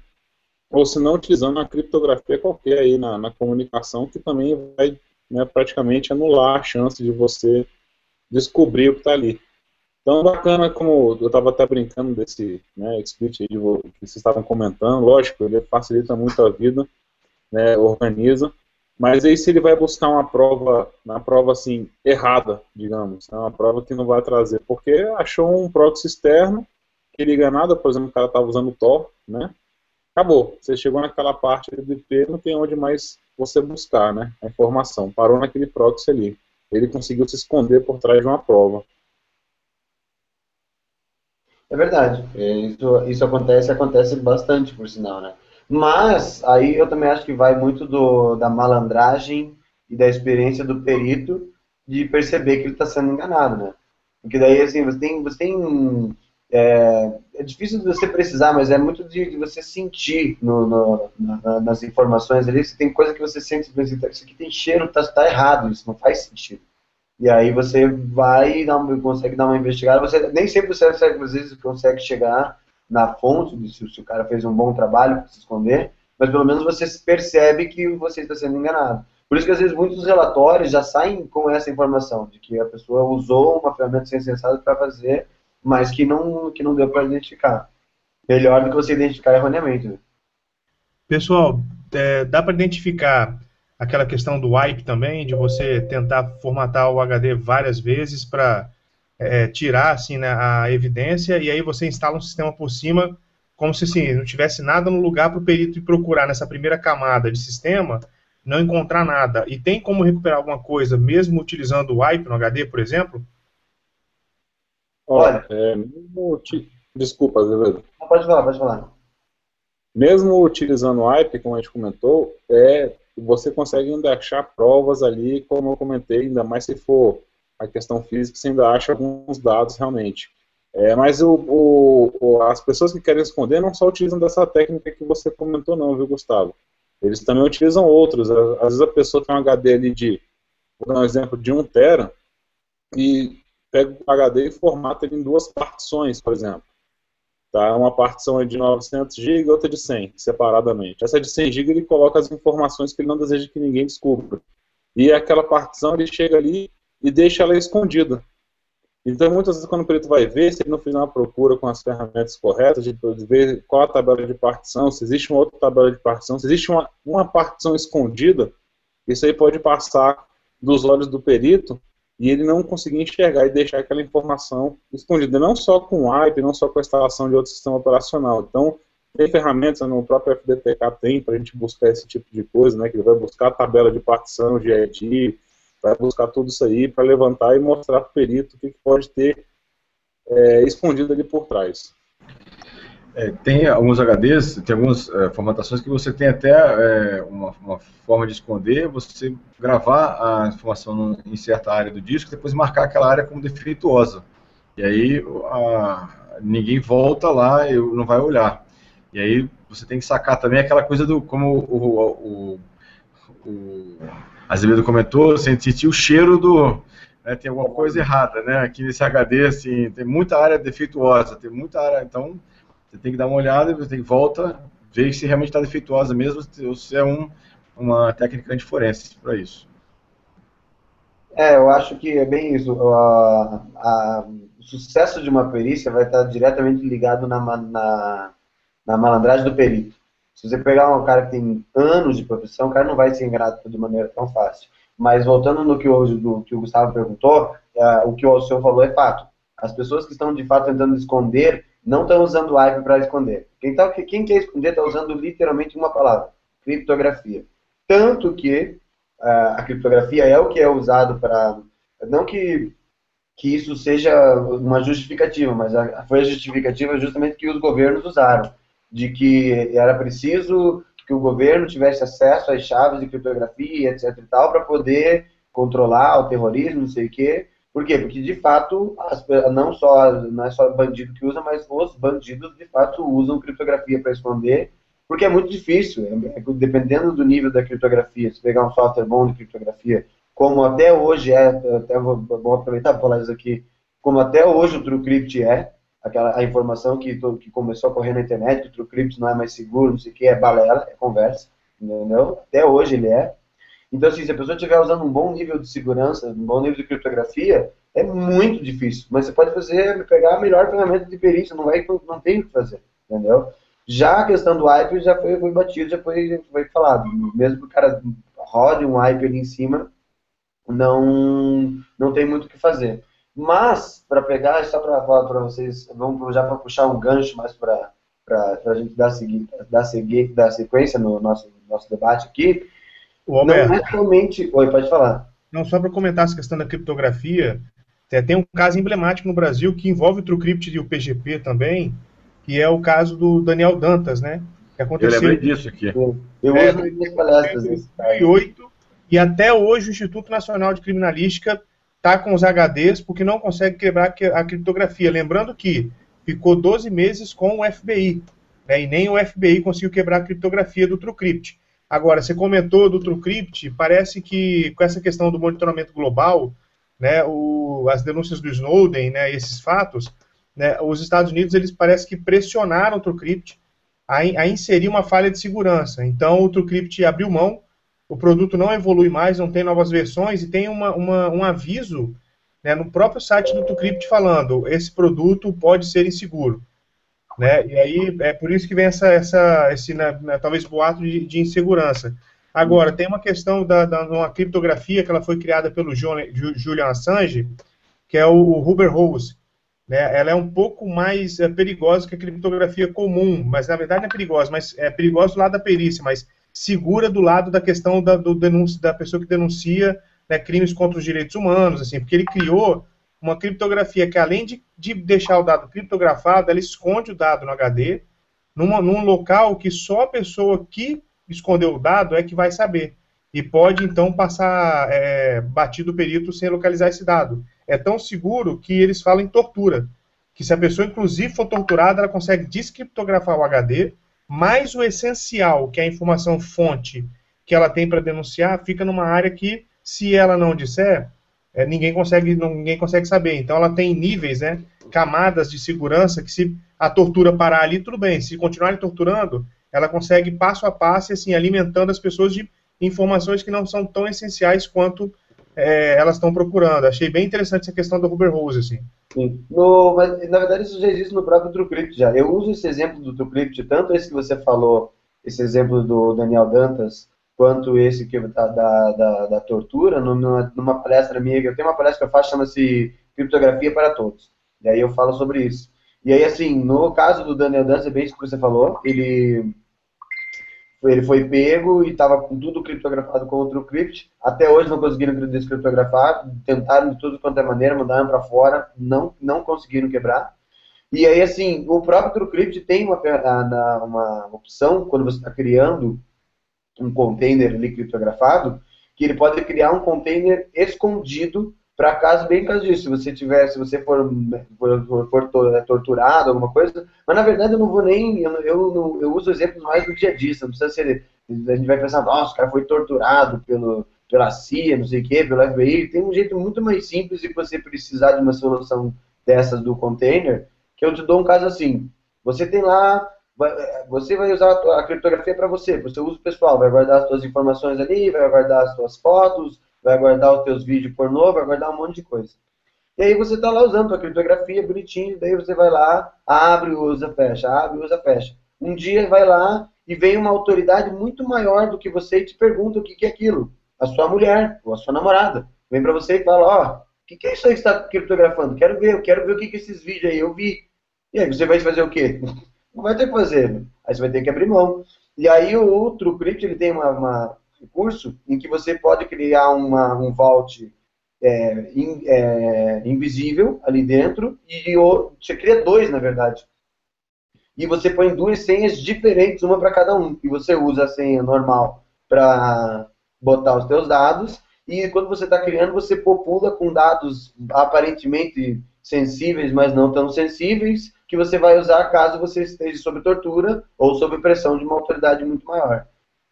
ou se não utilizando uma criptografia qualquer aí na, na comunicação, que também vai né, praticamente anular a chance de você descobrir o que está ali. Então, bacana, como eu estava até brincando desse né, split aí de, que vocês estavam comentando, lógico, ele facilita muito a vida, né, organiza, mas aí se ele vai buscar uma prova, uma prova assim, errada, digamos, né, uma prova que não vai trazer, porque achou um proxy externo que liga nada, por exemplo, o cara estava usando Tor, né, acabou, você chegou naquela parte do IP, não tem onde mais você buscar, né, a informação, parou naquele proxy ali, ele conseguiu se esconder por trás de uma prova. É verdade. É, isso, isso acontece, acontece bastante, por sinal, né? Mas aí eu também acho que vai muito do, da malandragem e da experiência do perito de perceber que ele está sendo enganado, né? Porque daí, assim, você tem... Você tem é, é difícil de você precisar, mas é muito de, de você sentir no, no, na, nas informações ali. Você tem coisa que você sente, isso aqui tem cheiro, está tá errado, isso não faz sentido. E aí você vai e consegue dar uma investigada. Você nem sempre você consegue, às vezes consegue chegar na fonte de se, se o cara fez um bom trabalho para se esconder, mas pelo menos você percebe que você está sendo enganado. Por isso que às vezes muitos relatórios já saem com essa informação de que a pessoa usou uma ferramenta sem sensata para fazer, mas que não que não deu para identificar. Melhor do que você identificar erroneamente. Né? Pessoal, é, dá para identificar aquela questão do wipe também, de você tentar formatar o HD várias vezes para é, tirar assim, né, a evidência e aí você instala um sistema por cima como se assim, não tivesse nada no lugar para o perito ir procurar nessa primeira camada de sistema, não encontrar nada. E tem como recuperar alguma coisa mesmo utilizando o wipe no HD, por exemplo? Olha, é, desculpa, Azevedo. Pode falar, pode falar. Mesmo utilizando o wipe, como a gente comentou, é você consegue ainda achar provas ali, como eu comentei, ainda mais se for a questão física, você ainda acha alguns dados realmente. É, mas o, o, as pessoas que querem esconder não só utilizam dessa técnica que você comentou não, viu, Gustavo? Eles também utilizam outros. Às vezes a pessoa tem um HD ali de, vou dar um exemplo, de 1 tera, e pega o HD e formata ele em duas partições, por exemplo. Tá? Uma partição é de 900 GB, outra de 100, separadamente. Essa de 100 GB ele coloca as informações que ele não deseja que ninguém descubra. E aquela partição ele chega ali e deixa ela escondida. Então, muitas vezes, quando o perito vai ver, se ele não fizer uma procura com as ferramentas corretas, de ver qual a tabela de partição, se existe uma outra tabela de partição, se existe uma, uma partição escondida, isso aí pode passar dos olhos do perito e ele não conseguir enxergar e deixar aquela informação escondida, não só com o IP, não só com a instalação de outro sistema operacional. Então, tem ferramentas, no próprio FDTK tem, para a gente buscar esse tipo de coisa, né, que ele vai buscar a tabela de partição, de ID, vai buscar tudo isso aí para levantar e mostrar para o perito o que, que pode ter é, escondido ali por trás. É, tem alguns HDs, tem algumas é, formatações que você tem até é, uma, uma, forma de esconder, você gravar a informação em certa área do disco, depois marcar aquela área como defeituosa. E aí a, ninguém volta lá e não vai olhar. E aí você tem que sacar também aquela coisa do, como o, o, o, o Azevedo comentou, sentir o cheiro do, né, tem alguma coisa errada, né? Aqui nesse HD, assim, tem muita área defeituosa, tem muita área, então você tem que dar uma olhada, você tem que volta, ver se realmente está defeituosa mesmo, ou se é um, uma técnica de forense para isso. É, eu acho que é bem isso. A, a, o sucesso de uma perícia vai estar diretamente ligado na, na, na malandragem do perito. Se você pegar um cara que tem anos de profissão, o cara não vai ser ingrato de maneira tão fácil. Mas voltando no que o, do, que o Gustavo perguntou, é, o que o senhor falou é fato. As pessoas que estão de fato tentando esconder não estão usando o IP para esconder. Quem, tá, quem quer esconder está usando literalmente uma palavra, criptografia. Tanto que a criptografia é o que é usado para... Não que, que isso seja uma justificativa, mas a, foi a justificativa justamente que os governos usaram, de que era preciso que o governo tivesse acesso às chaves de criptografia, etc e tal, para poder controlar o terrorismo, não sei o quê, por quê? Porque, de fato, as, não, só, não é só bandido que usa, mas os bandidos, de fato, usam criptografia para esconder, porque é muito difícil, é, é, dependendo do nível da criptografia, se pegar um software bom de criptografia, como até hoje é, até vou, vou aproveitar para falar isso aqui, como até hoje o TrueCrypt é, aquela, a informação que, que começou a correr na internet, que o TrueCrypt não é mais seguro, não sei o que, é balela, é conversa, entendeu? Até hoje ele é. Então, assim, se a pessoa estiver usando um bom nível de segurança, um bom nível de criptografia, é muito difícil. Mas você pode fazer, pegar a melhor ferramenta de perícia, não, vai, não tem o que fazer, entendeu? Já a questão do IP já foi, foi batido, já foi, foi falado. Mesmo que o cara rode um IP ali em cima, não, não tem muito o que fazer. Mas, para pegar, só para falar para vocês, vamos já para puxar um gancho mais para a gente dar, segui, dar, segui, dar sequência no nosso, nosso debate aqui, o Alberto, não é somente. Oi, pode falar. Não, só para comentar essa questão da criptografia, tem um caso emblemático no Brasil que envolve o TrueCrypt e o PGP também, que é o caso do Daniel Dantas, né? Que aconteceu, Eu lembrei disso aqui. Eu é, uso nas minhas palestras. Em 2008, e até hoje o Instituto Nacional de Criminalística está com os HDs porque não consegue quebrar a criptografia. Lembrando que ficou 12 meses com o FBI, né, e nem o FBI conseguiu quebrar a criptografia do TrueCrypt. Agora, você comentou do TrueCrypt, parece que com essa questão do monitoramento global, né, o, as denúncias do Snowden, né, esses fatos, né, os Estados Unidos eles parece que pressionaram o TrueCrypt a, a inserir uma falha de segurança. Então, o TrueCrypt abriu mão, o produto não evolui mais, não tem novas versões e tem uma, uma, um aviso né, no próprio site do TrueCrypt falando esse produto pode ser inseguro. Né? E aí é por isso que vem essa, essa esse, né, né, talvez boato de, de, insegurança. Agora, tem uma questão da, da uma criptografia que ela foi criada pelo Julian Assange, que é o Huber Rose. Né? Ela é um pouco mais é, perigosa que a criptografia comum, mas na verdade não é perigosa, mas é perigosa do lado da perícia, mas segura do lado da questão da, do denúncio, da pessoa que denuncia né, crimes contra os direitos humanos, assim, porque ele criou uma criptografia que, além de, de deixar o dado criptografado, ela esconde o dado no HD, numa, num local que só a pessoa que escondeu o dado é que vai saber. E pode, então, passar é, batido o perito sem localizar esse dado. É tão seguro que eles falam em tortura. Que se a pessoa, inclusive, for torturada, ela consegue descriptografar o HD, mas o essencial, que é a informação fonte que ela tem para denunciar, fica numa área que, se ela não disser, é, ninguém consegue ninguém consegue saber. Então ela tem níveis, né, camadas de segurança que se a tortura parar ali, tudo bem. Se continuarem torturando, ela consegue passo a passo, assim, alimentando as pessoas de informações que não são tão essenciais quanto é, elas estão procurando. Achei bem interessante essa questão do Uber Rose, assim. Sim. No, mas, na verdade, isso já existe no próprio TrueCrypt já. Eu uso esse exemplo do TrueCrypt, tanto esse que você falou, esse exemplo do Daniel Dantas, quanto esse que da, da, da, tortura, numa, numa, palestra minha, eu tenho uma palestra que eu faço, chama-se Criptografia para Todos. E aí eu falo sobre isso. E aí, assim, no caso do Daniel Dantas, é bem isso que você falou, ele, ele foi pego e estava com tudo criptografado com o TrueCrypt. Até hoje não conseguiram descriptografar, tentaram de tudo quanto é maneira, mandaram para fora, não, não conseguiram quebrar. E aí, assim, o próprio TrueCrypt tem uma, uma opção, quando você está criando um container criptografado, que ele pode criar um container escondido para caso, bem caso disso, se você tiver, se você for, for, for, é, torturado, alguma coisa, mas na verdade eu não vou nem, eu, eu, eu uso exemplos mais do dia a dia, não precisa ser, a gente vai pensar, nossa, o cara foi torturado pelo, pela CIA, não sei o quê, pelo FBI, tem um jeito muito mais simples de você precisar de uma solução dessas do container, que eu te dou um caso assim, você tem lá você vai usar a criptografia para você, para o seu uso pessoal, vai guardar as suas informações ali, vai guardar as suas fotos, vai guardar os teus vídeos pornô, vai guardar um monte de coisa. E aí você está lá usando a criptografia bonitinho, daí você vai lá, abre, usa, fecha, abre, usa, fecha. Um dia vai lá e vem uma autoridade muito maior do que você e te pergunta o que, que é aquilo. A sua mulher ou a sua namorada. Vem para você e fala, ó, oh, o que, que é isso aí que está criptografando? Quero ver, eu quero ver o que, que é esses vídeos aí. Eu vi. E aí você vai fazer o quê? Não vai ter que fazer. Aí você vai ter que abrir mão. E aí o outro Crypt ele tem uma, uma recurso em que você pode criar uma, um vault é, in, é, invisível ali dentro e o, você cria dois, na verdade. E você põe duas senhas diferentes, uma para cada um. E você usa a senha normal para botar os seus dados e quando você está criando, você popula com dados aparentemente sensíveis, mas não tão sensíveis, que você vai usar caso você esteja sob tortura ou sob pressão de uma autoridade muito maior.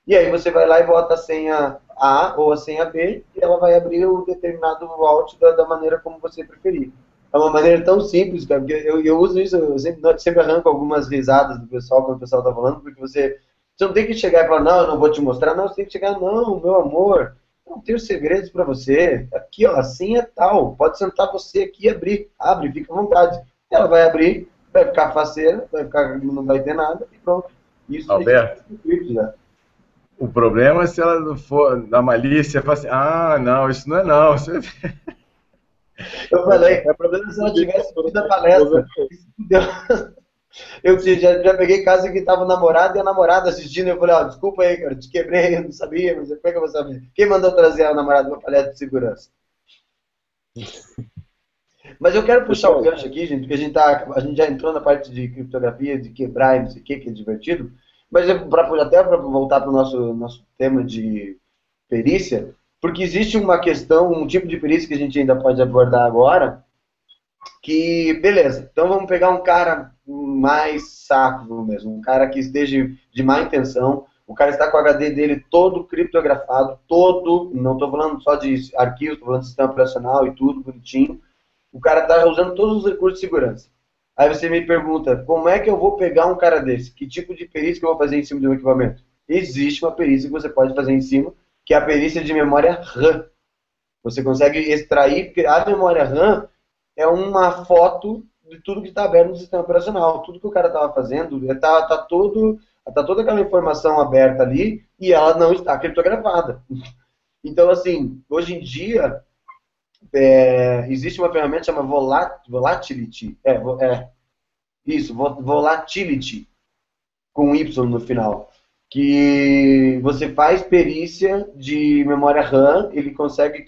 E aí você vai lá e bota a senha A ou a senha B e ela vai abrir o determinado vault da, da maneira como você preferir. É uma maneira tão simples, cara, porque eu, eu uso isso, eu sempre, sempre arranco algumas risadas do pessoal quando o pessoal está falando, porque você, você não tem que chegar e falar, não, eu não vou te mostrar, não, você tem que chegar, não, meu amor, não tenho segredos para você, aqui ó, a senha é tal, pode sentar você aqui e abrir, abre, fica à vontade. Ela vai abrir, vai ficar faceira, vai ficar, não vai ter nada e pronto. Isso Alberto, é né? o problema é se ela não for na malícia, fala assim, ah, não, isso não é não. Isso é... Eu falei, o problema é se ela tivesse ouvido a palestra. Eu já, já peguei caso que tava namorado e a namorada assistindo, eu falei, ó, oh, desculpa aí, cara, te quebrei, eu não sabia, mas como é que eu vou saber? Quem mandou trazer a namorada para palestra de segurança? Mas eu quero puxar o gancho aqui, gente, porque a gente, tá, a gente já entrou na parte de criptografia, de quebrar e não sei o que, que é divertido. Mas pra, até para voltar para o nosso, nosso tema de perícia, porque existe uma questão, um tipo de perícia que a gente ainda pode abordar agora, que, beleza, então vamos pegar um cara mais saco mesmo, um cara que esteja de má intenção, o cara está com o HD dele todo criptografado, todo, não estou falando só de arquivo, estou falando de sistema operacional e tudo bonitinho, o cara está usando todos os recursos de segurança. Aí você me pergunta, como é que eu vou pegar um cara desse? Que tipo de perícia que eu vou fazer em cima de um equipamento? Existe uma perícia que você pode fazer em cima, que é a perícia de memória RAM. Você consegue extrair, porque a memória RAM é uma foto de tudo que está aberto no sistema operacional. Tudo que o cara estava fazendo, está tá todo, tá toda aquela informação aberta ali e ela não está criptografada. Então, assim, hoje em dia, é, existe uma ferramenta chamada volat, Volatility. É, é, isso, Volatility, com Y no final. Que você faz perícia de memória RAM, ele consegue,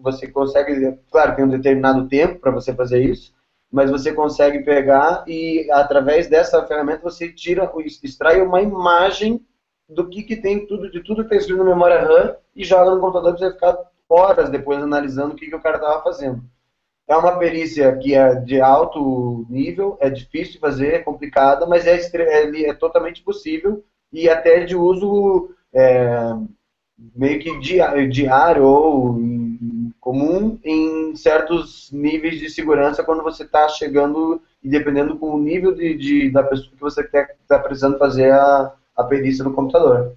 você consegue, claro, tem um determinado tempo para você fazer isso, mas você consegue pegar e através dessa ferramenta você tira, extrai uma imagem do que, que tem tudo, de tudo que está escrito na memória RAM e joga no computador para você ficar horas depois analisando o que, que o cara estava fazendo. É uma perícia que é de alto nível, é difícil de fazer, é complicada, mas é, é, é totalmente possível e até de uso é, meio que diário ou comum em certos níveis de segurança quando você está chegando e dependendo com o nível de, de da pessoa que você está precisando fazer a, a perícia no computador.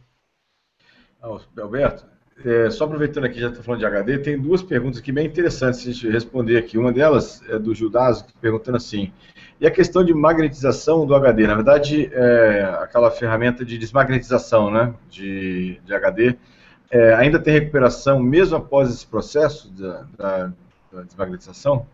Alberto, é, só aproveitando aqui, já estou falando de HD, tem duas perguntas aqui bem interessantes a gente responder aqui. Uma delas é do Judas, perguntando assim, e a questão de magnetização do HD? Na verdade, é aquela ferramenta de desmagnetização né, de, de HD, é, ainda tem recuperação mesmo após esse processo da, da, da desmagnetização?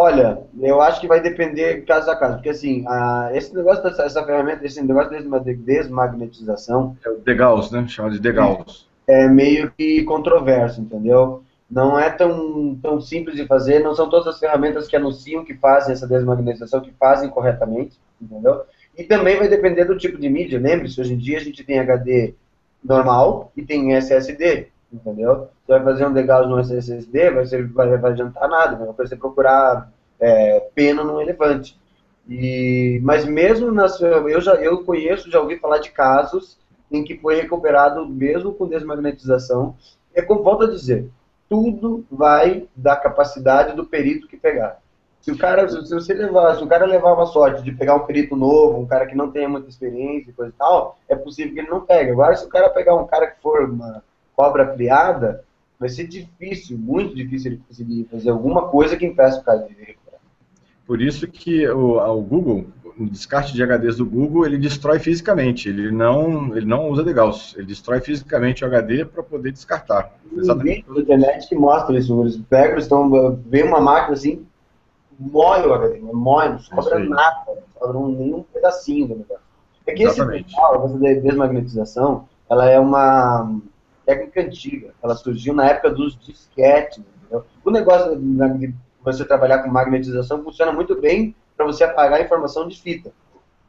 Olha, eu acho que vai depender caso a caso, porque assim, a, esse negócio dessa essa ferramenta, esse negócio de desmagnetização. É o Degauss, né? Chama de Degauss. É, é meio que controverso, entendeu? Não é tão, tão simples de fazer, não são todas as ferramentas que anunciam que fazem essa desmagnetização que fazem corretamente, entendeu? E também vai depender do tipo de mídia. Lembre-se, hoje em dia a gente tem HD normal e tem SSD entendeu? Você vai fazer um Degauss no SSD, vai, ser, vai, vai adiantar nada, vai você procurar é, pena no elefante. E, mas mesmo nas, eu já eu conheço, já ouvi falar de casos em que foi recuperado mesmo com desmagnetização. É como volto a dizer, tudo vai da capacidade do perito que pegar. Se o cara, se você levar, se o cara levar uma sorte de pegar um perito novo, um cara que não tenha muita experiência e coisa e tal, é possível que ele não pegue. Agora, se o cara pegar um cara que for uma, cobra criada, vai ser difícil, muito difícil ele conseguir fazer alguma coisa que impeça o cara de recuperar. Por isso que o, o Google, no descarte de HDs do Google, ele destrói fisicamente, ele não, ele não usa de Gauss, ele destrói fisicamente o HD para poder descartar. Exatamente. Tem internet que mostra isso, eles pegam, estão, vem uma máquina assim, mói o HD, mói, não sobra nada, não sobra nenhum pedacinho do negócio. É que Exatamente. esse a desmagnetização, ela é uma técnica antiga, ela surgiu na época dos disquetes, entendeu? O negócio de você trabalhar com magnetização funciona muito bem para você apagar a informação de fita.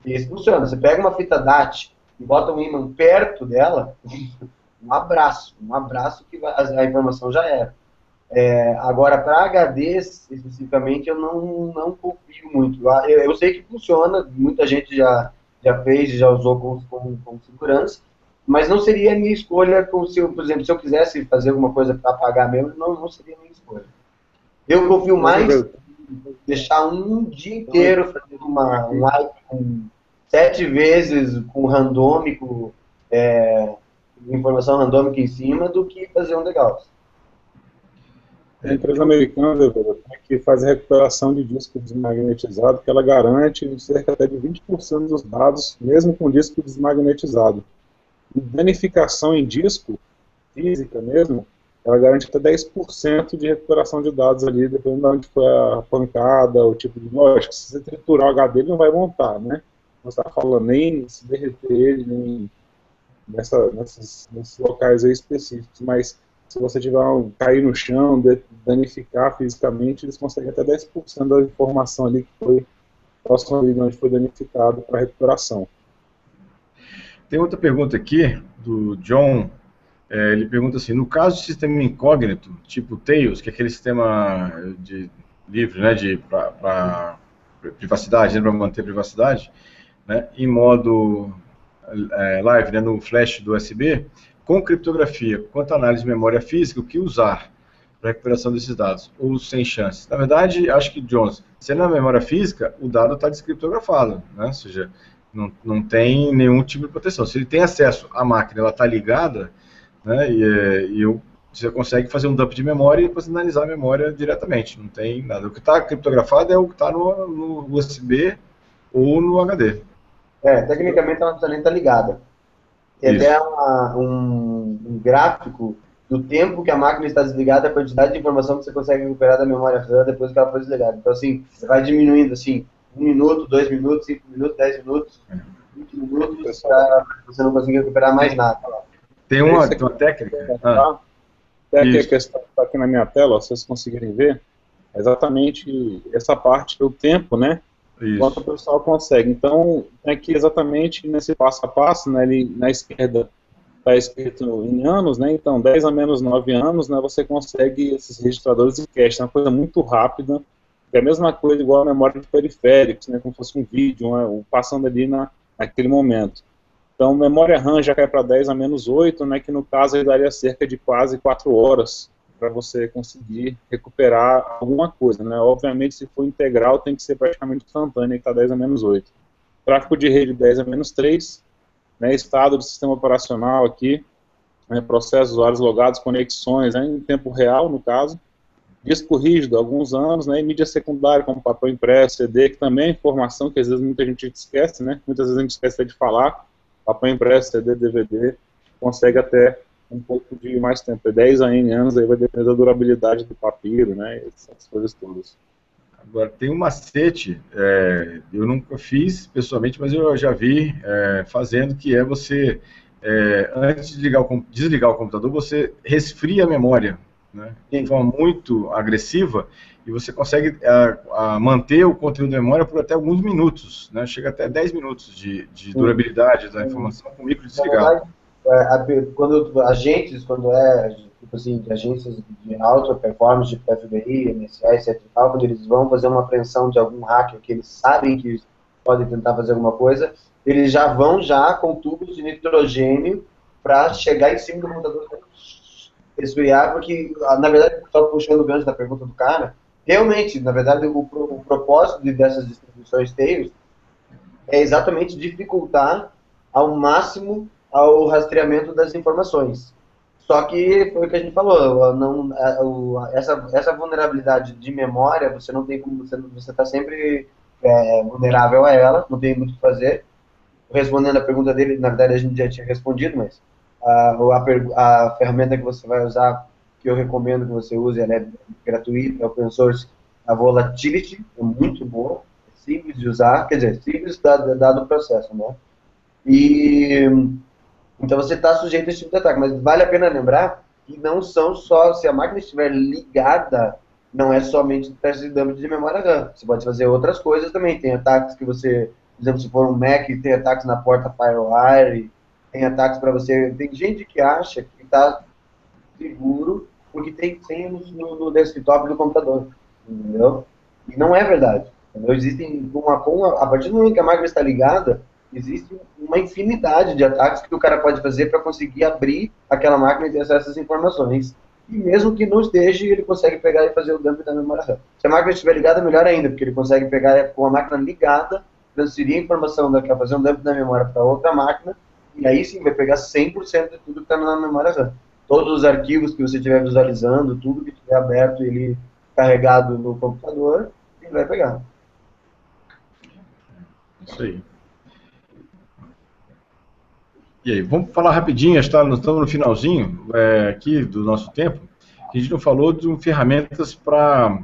E isso funciona, você pega uma fita DAT e bota um ímã perto dela, um abraço, um abraço que a, informação já era. É, agora, para HD especificamente, eu não, não confio muito. Eu, eu, sei que funciona, muita gente já, já fez, já usou com, com, com segurança, mas não seria a minha escolha, se eu, por exemplo, se eu quisesse fazer alguma coisa para apagar mesmo, não, não seria a minha escolha. Eu confio mais deixar um dia inteiro fazendo uma, um live com sete vezes com randômico, é, informação randômica em cima, do que fazer um legal. A empresa americana que faz a recuperação de disco desmagnetizado, que ela garante cerca até de 20% dos dados, mesmo com disco desmagnetizado. Danificação em disco, física mesmo, ela garante até 10% de recuperação de dados ali, dependendo de onde foi a pancada, o tipo de lógica. Se você triturar o HD, ele não vai montar, né? Não está falando nem se derreter ele, nem nessa, nessas, nesses locais aí específicos, mas se você tiver um, cair no chão, danificar fisicamente, eles conseguem até 10% da informação ali que foi próximo ali onde foi danificado para recuperação. Tem outra pergunta aqui, do John. É, ele pergunta assim, no caso de sistema incógnito, tipo Tails, que é aquele sistema de livre, né, de para privacidade, né, para manter privacidade, né, em modo é, live, né, no flash do USB, com criptografia, quanto à análise de memória física, o que usar para recuperação desses dados, ou sem chance. Na verdade, acho que, Jones, se na memória física, o dado está descriptografado, né? ou seja, não, não tem nenhum tipo de proteção. Se ele tem acesso à máquina, ela está ligada, né, e, e eu, você consegue fazer um dump de memória e depois analisar a memória diretamente, não tem nada. O que está criptografado é o que está no, no USB ou no HD. É, tecnicamente ela nem estar ligada. Tem até uma, um, um, gráfico do tempo que a máquina está desligada, a quantidade de informação que você consegue recuperar da memória RAM depois que ela foi desligada. Então, assim, você vai diminuindo, assim, um minuto, dois minutos, cinco minutos, dez minutos, vinte minutos, para você não conseguir recuperar mais nada. Tem uma, tem uma técnica? Ah. É aqui a questão que está aqui na minha tela, ó, se vocês conseguirem ver, é exatamente essa parte do tempo, né? Isso. quanto o pessoal consegue. Então, é que exatamente nesse passo a passo, né, ali na esquerda está escrito em anos, né, então 10 a menos 9 anos, né, você consegue esses registradores de cache, é uma coisa muito rápida, é a mesma coisa igual a memória de periféricos, né, como se fosse um vídeo, um, passando ali na, naquele momento. Então, memória RAM já cai para 10 a menos 8, né, que no caso aí daria cerca de quase 4 horas para você conseguir recuperar alguma coisa, né? Obviamente, se for integral, tem que ser praticamente instantâneo, que está 10 a menos 8. Tráfego de rede 10 a menos 3, né? estado do sistema operacional aqui, né? processos, usuários logados, conexões né? em tempo real, no caso. Disco rígido, alguns anos, né? E mídia secundária, como papel impresso, CD, que também é informação que às vezes muita gente esquece, né? Muitas vezes a gente esquece de falar. Papel impresso, CD, DVD, consegue até um pouco de mais tempo, 10 a N anos, aí vai depender da durabilidade do papiro, né, essas coisas todas. Agora, tem um macete, é, eu nunca fiz pessoalmente, mas eu já vi é, fazendo, que é você, é, antes de ligar o, desligar o computador, você resfria a memória, né, de forma muito agressiva, e você consegue a, a manter o conteúdo da memória por até alguns minutos, né, chega até 10 minutos de, de durabilidade da informação com micro desligado. É, quando agentes, quando é tipo assim, de agências de alta performance, de FBI, NSA, etc. Tal, quando eles vão fazer uma apreensão de algum hacker que eles sabem que podem tentar fazer alguma coisa, eles já vão já com tubos de nitrogênio para chegar em cima do computador esfriar, porque, na verdade, só puxando o gancho da pergunta do cara, realmente, na verdade, o, o propósito dessas distribuições Tails é exatamente dificultar ao máximo ao rastreamento das informações. Só que foi o que a gente falou, não, essa, essa vulnerabilidade de memória, você não tem como, você está sempre é, vulnerável a ela, não tem muito o que fazer. Respondendo a pergunta dele, na verdade a gente já tinha respondido, mas a, a, ferramenta que você vai usar, que eu recomendo que você use, ela é gratuita, é open source, a volatility é muito boa, é simples de usar, quer dizer, simples dado, dado o processo, né? E então você está sujeito a esse tipo de ataque, mas vale a pena lembrar que não são só, se a máquina estiver ligada, não é somente teste de damage de memória RAM. Você pode fazer outras coisas também. Tem ataques que você, por exemplo, se for um Mac, tem ataques na porta FireWire, tem ataques para você. Tem gente que acha que está seguro porque tem senhas no, no, desktop do computador, entendeu? E não é verdade. Entendeu? Existem uma, a partir do momento que a máquina está ligada, existe uma infinidade de ataques que o cara pode fazer para conseguir abrir aquela máquina e ter acesso essas informações. E mesmo que não esteja, ele consegue pegar e fazer o dump da memória RAM. Se a máquina estiver ligada, melhor ainda, porque ele consegue pegar com a máquina ligada, transferir a informação daquela, fazer um dump da memória para outra máquina, e aí sim vai pegar 100% de tudo que está na memória RAM. Todos os arquivos que você estiver visualizando, tudo que estiver aberto ele carregado no computador, ele vai pegar. Isso aí. E aí, vamos falar rapidinho, está, nós estamos no finalzinho é, aqui do nosso tempo, a gente não falou de ferramentas para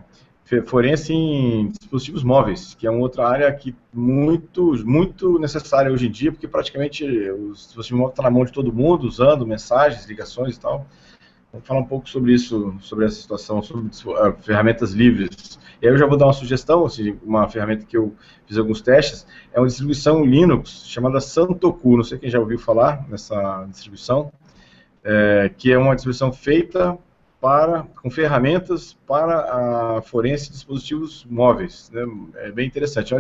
forense em dispositivos móveis, que é uma outra área que muito, muito necessária hoje em dia, porque praticamente o dispositivo móvel está na mão de todo mundo, usando mensagens, ligações e tal. Vamos falar um pouco sobre isso, sobre essa situação, sobre uh, ferramentas livres. E aí eu já vou dar uma sugestão, assim, uma ferramenta que eu fiz alguns testes, é uma distribuição Linux chamada Santoku, não sei quem já ouviu falar nessa distribuição, é, que é uma distribuição feita para, com ferramentas para a forense de dispositivos móveis. Né? É bem interessante, é,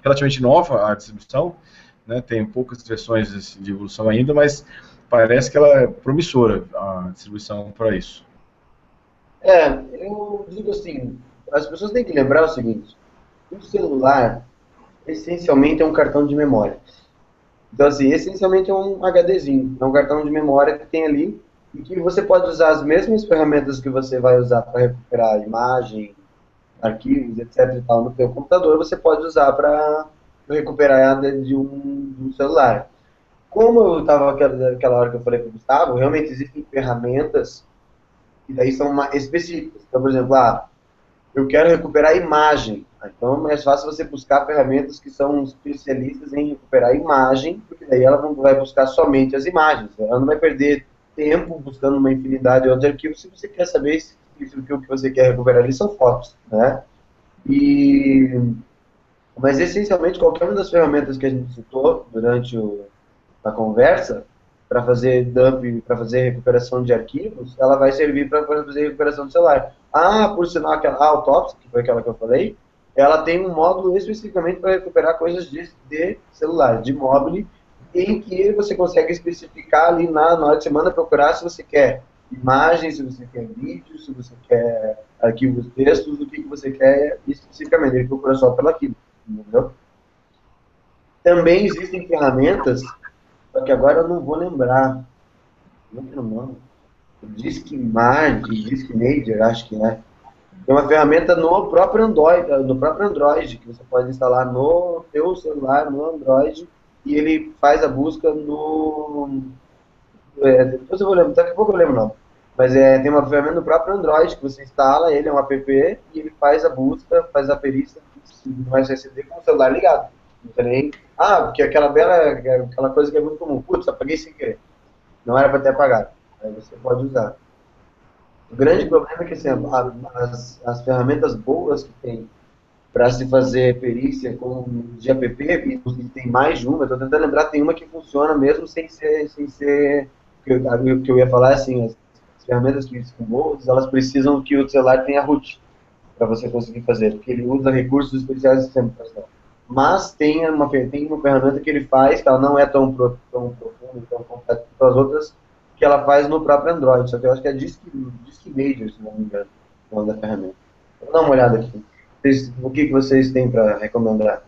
relativamente nova a distribuição, né? tem poucas versões de evolução ainda, mas parece que ela é promissora, a distribuição para isso. É, eu digo assim, as pessoas têm que lembrar o seguinte, o celular, essencialmente, é um cartão de memória. Então, assim, essencialmente é um HDzinho, é um cartão de memória que tem ali e que você pode usar as mesmas ferramentas que você vai usar para recuperar imagem, arquivos, etc. e tal, no seu computador, você pode usar para recuperar de um, de um celular. Como eu estava aquela hora que eu falei para o Gustavo, realmente existem ferramentas que daí são específicas. Então, por exemplo, ah, eu quero recuperar imagem. Então é mais fácil você buscar ferramentas que são especialistas em recuperar imagem, porque daí ela vai buscar somente as imagens. Ela não vai perder tempo buscando uma infinidade de arquivos se você quer saber se, o que você quer recuperar ali são fotos, né? E mas essencialmente qualquer uma das ferramentas que a gente citou durante o, na conversa para fazer dump, para fazer recuperação de arquivos, ela vai servir para fazer recuperação do celular. Ah, por sinal, aquela a Autopsy, que foi aquela que eu falei, ela tem um módulo especificamente para recuperar coisas de, de celular, de mobile, em que você consegue especificar ali na, hora você manda procurar se você quer imagens, se você quer vídeos, se você quer arquivos textos, o que, que você quer especificamente. Ele procura só pelo arquivo, entendeu? Também existem ferramentas só que agora eu não vou lembrar. Não é o nome. Disk Disk Major, acho que é. É uma ferramenta no próprio Android, no próprio Android, que você pode instalar no seu celular, no Android, e ele faz a busca no. É, depois eu vou lembrar, daqui a pouco eu lembro o nome. Mas é, tem uma ferramenta no próprio Android que você instala, ele é um app, e ele faz a busca, faz a perícia no SSD com o celular ligado. Não nem ah, porque aquela bela, aquela coisa que é muito comum. Putz, apaguei sem querer. Não era para ter apagado. Aí você pode usar. O grande problema é que assim, as, as ferramentas boas que tem para se fazer perícia com de app, e tem mais de uma, estou tentando lembrar, tem uma que funciona mesmo sem ser, sem ser o que eu ia falar assim, as, as ferramentas que são boas, elas precisam que o celular tenha root para você conseguir fazer, porque ele usa recursos especiais sempre para mas tem uma, tem uma ferramenta que ele faz, que ela não é tão, pro, tão profunda, tão completa quanto as outras, que ela faz no próprio Android, só que eu acho que é Disk, Disk Major, se não me engano, o nome da ferramenta. Vou dar uma olhada aqui. O que, que vocês têm para recomendar?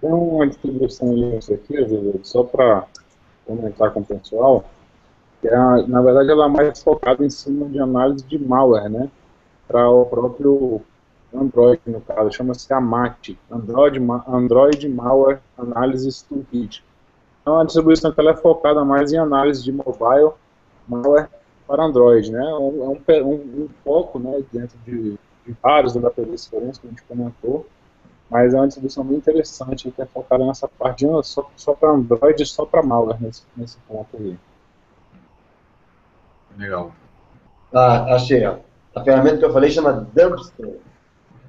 Tem uma distribuição disso aqui, só para comentar com o pessoal, que é, na verdade ela é mais focada em cima de análise de malware, né? Para o próprio Android, no caso, chama-se AMAT, Android, Android Malware Analysis Toolkit. Então, a distribuição ela é focada mais em análise de mobile, malware, para Android, né? É um, é um, um foco, né, dentro de, de vários HPVs diferentes que a gente comentou, mas é uma distribuição bem interessante que é focada nessa parte de, só, só para Android e só para malware nesse, nesse ponto aí. Legal. Ah, achei, ó. A ferramenta que eu falei chama Dumpster,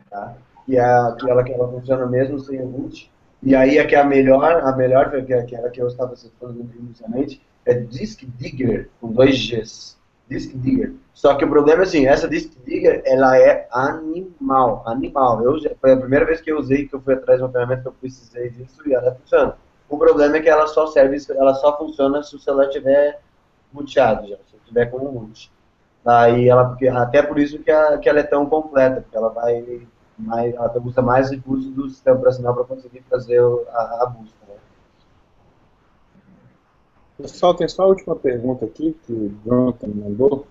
tá? Que é aquela que ela funciona mesmo sem o root. E aí a que é a melhor, a melhor que é aquela que eu estava citando inicialmente, é Disk Digger, com dois Gs. Disk Digger. Só que o problema é assim, essa Disk Digger, ela é animal, animal. Eu, foi a primeira vez que eu usei, que eu fui atrás de uma ferramenta que eu precisei disso e ela funciona. O problema é que ela só serve, ela só funciona se o celular tiver muteado já, se tiver com um mute. Aí ela, porque, até por isso que, a, que ela é tão completa, porque ela vai mais, ela usa mais recursos do sistema operacional para conseguir fazer a, a busca. Pessoal, tem só a última pergunta aqui que o Jonathan mandou.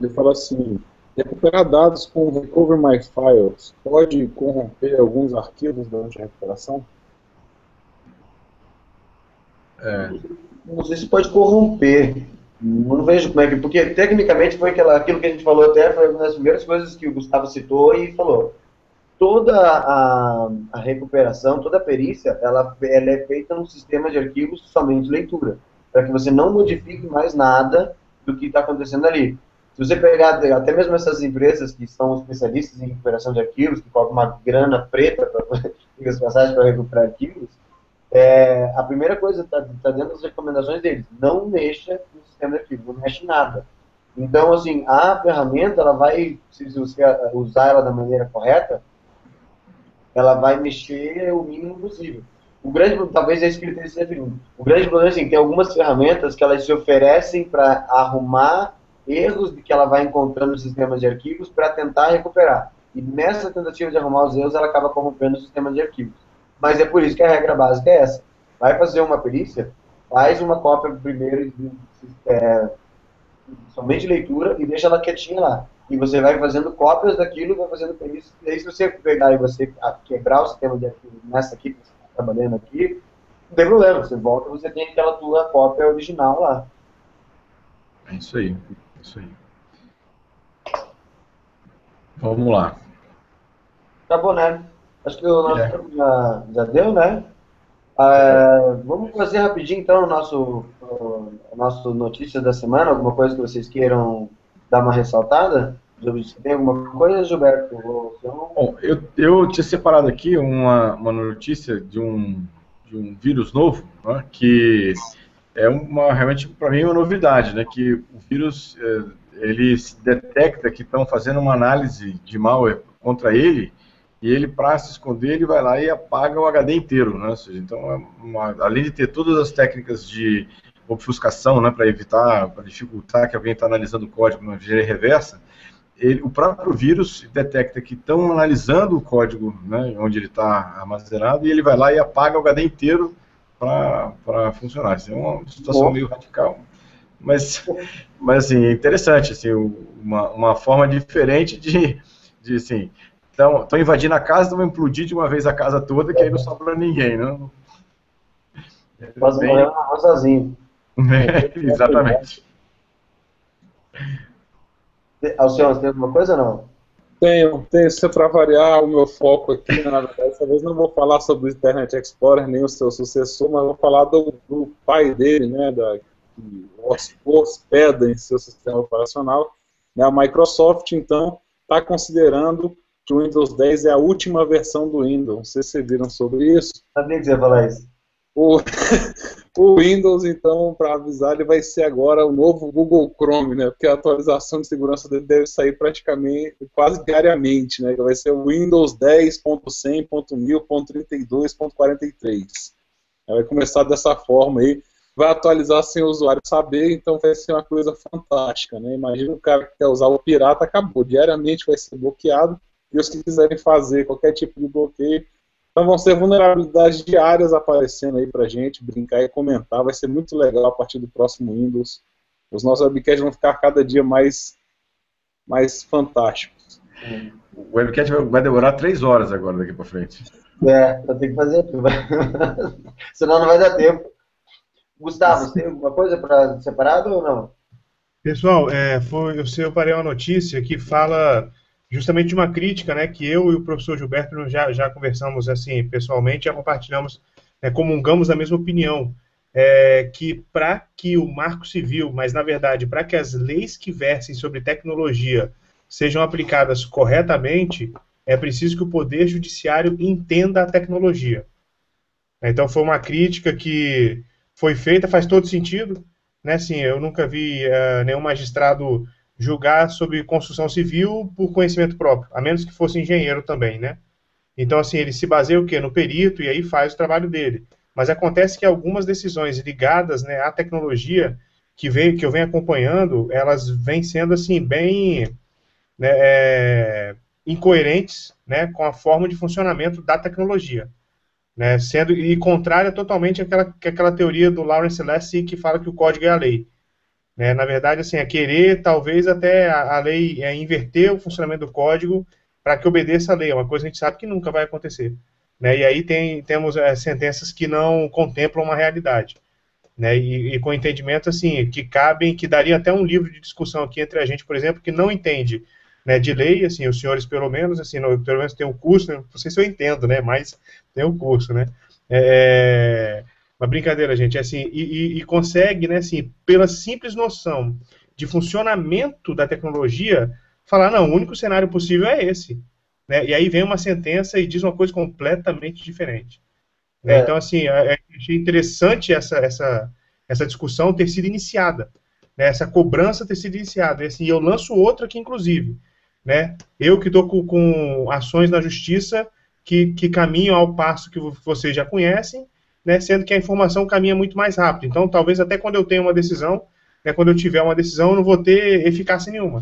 Ele falou assim: recuperar dados com Recover My Files pode corromper alguns arquivos durante a recuperação? É. Não sei se pode corromper. Não vejo como é que. Porque tecnicamente foi aquela, aquilo que a gente falou até, foi uma das primeiras coisas que o Gustavo citou e falou. Toda a, a recuperação, toda a perícia, ela, ela é feita num sistema de arquivos somente leitura. Para que você não modifique mais nada do que está acontecendo ali. Se você pegar até mesmo essas empresas que são especialistas em recuperação de arquivos, que cobram uma grana preta para recuperar arquivos, é, a primeira coisa está tá dentro das recomendações deles, não mexa no sistema de arquivo, não mexe nada. Então, assim, a ferramenta, ela vai, se você usar ela da maneira correta, ela vai mexer o mínimo possível. O grande, talvez é isso que ele esteja se referindo. O grande problema é assim, tem algumas ferramentas que elas se oferecem para arrumar erros que ela vai encontrando no sistema de arquivos para tentar recuperar. E nessa tentativa de arrumar os erros, ela acaba corrompendo o sistema de arquivos. Mas é por isso que a regra básica é essa. Vai fazer uma perícia, faz uma cópia primeiro de, é, somente leitura e deixa ela quietinha lá. E você vai fazendo cópias daquilo, vai fazendo perícia. E aí, se você pegar e você quebrar o sistema de arquivo nessa aqui, trabalhando aqui, não tem problema. Você volta você tem aquela tua cópia original lá. É isso aí. É isso aí. Vamos lá. Acabou, né? Acho que o nosso é. tempo já, já deu, né? Uh, vamos fazer rapidinho então o nosso, o nosso notícia da semana, alguma coisa que vocês queiram dar uma ressaltada? Tem alguma coisa, Gilberto? Bom, eu, eu tinha separado aqui uma, uma notícia de um, de um vírus novo, né, que é uma, realmente para mim uma novidade, né, que o vírus é, ele detecta que estão fazendo uma análise de malware contra ele e ele, para se esconder, ele vai lá e apaga o HD inteiro, né? Seja, então, é uma, além de ter todas as técnicas de obfuscação, né, para evitar, para dificultar que alguém está analisando o código na engenharia reversa, ele, o próprio vírus detecta que estão analisando o código, né, onde ele está armazenado, e ele vai lá e apaga o HD inteiro para funcionar. Isso é uma situação Bom. meio radical. Mas, mas assim, é interessante, assim, uma, uma forma diferente de, de assim, estão invadindo a casa, vão implodir de uma vez a casa toda, que aí não sobra ninguém, não? Faz bem... sozinho. É, exatamente. Alcione, tem alguma coisa ou não? Tenho, tenho. Se para variar o meu foco aqui, na verdade, dessa vez não vou falar sobre o Internet Explorer nem o seu sucessor, mas vou falar do, do pai dele, né, da, que hospeda em seu sistema operacional. Né, a Microsoft, então, está considerando que o Windows 10 é a última versão do Windows. Não sei se vocês viram sobre isso. Sabia que você ia falar isso. O, o Windows, então, para avisar, ele vai ser agora o novo Google Chrome, né? Porque a atualização de segurança dele deve sair praticamente, quase diariamente, né? Vai ser o Windows 10.100.1000.32.43. Vai começar dessa forma aí. Vai atualizar sem o usuário saber, então vai ser uma coisa fantástica, né? Imagina o cara que quer usar o pirata, acabou. Diariamente vai ser bloqueado e os que quiserem fazer qualquer tipo de bloqueio. Então vão ser vulnerabilidades diárias aparecendo aí pra gente, brincar e comentar. Vai ser muito legal a partir do próximo Windows. Os nossos webcasts vão ficar cada dia mais, mais fantásticos. O webcast vai demorar três horas agora daqui para frente. É, eu tenho que fazer tudo. Senão não vai dar tempo. Gustavo, você tem alguma coisa para separado ou não? Pessoal, é, foi, eu separei uma notícia que fala justamente uma crítica, né, que eu e o professor Gilberto já, já conversamos assim pessoalmente, já compartilhamos, né, comungamos a mesma opinião, é, que para que o marco civil, mas na verdade para que as leis que versem sobre tecnologia sejam aplicadas corretamente, é preciso que o poder judiciário entenda a tecnologia. Então foi uma crítica que foi feita, faz todo sentido, né? Assim, eu nunca vi uh, nenhum magistrado julgar sobre construção civil por conhecimento próprio, a menos que fosse engenheiro também, né? Então, assim, ele se baseia o quê? No perito e aí faz o trabalho dele. Mas acontece que algumas decisões ligadas né, à tecnologia que, vem, que eu venho acompanhando, elas vêm sendo, assim, bem né, é, incoerentes né, com a forma de funcionamento da tecnologia né, sendo e contrária totalmente àquela, àquela teoria do Lawrence Lessig que fala que o código é a lei. Né, na verdade, assim, é querer talvez até a, a lei é inverter o funcionamento do código para que obedeça a lei, é uma coisa que a gente sabe que nunca vai acontecer. Né, e aí tem, temos é, sentenças que não contemplam uma realidade. Né, e, e, com entendimento assim que cabem, que daria até um livro de discussão aqui entre a gente, por exemplo, que não entende né, de lei, assim, os senhores pelo menos, assim, no, pelo menos tem um curso, né, não sei se eu entendo, né, mas tem um curso, né, é, uma brincadeira, gente, é assim, e, e, e, consegue, né, assim, pela simples noção de funcionamento da tecnologia, falar, não, o único cenário possível é esse, né, e aí vem uma sentença e diz uma coisa completamente diferente. Né, é. Então, assim, é, é, achei interessante essa, essa, essa discussão ter sido iniciada, né, essa cobrança ter sido iniciada, e assim, eu lanço outra aqui, inclusive, né? Eu que estou com, com, ações na justiça que, que caminham ao passo que vocês já conhecem, né? Sendo que a informação caminha muito mais rápido. Então, talvez até quando eu tenho uma decisão, né, quando eu tiver uma decisão, eu não vou ter eficácia nenhuma.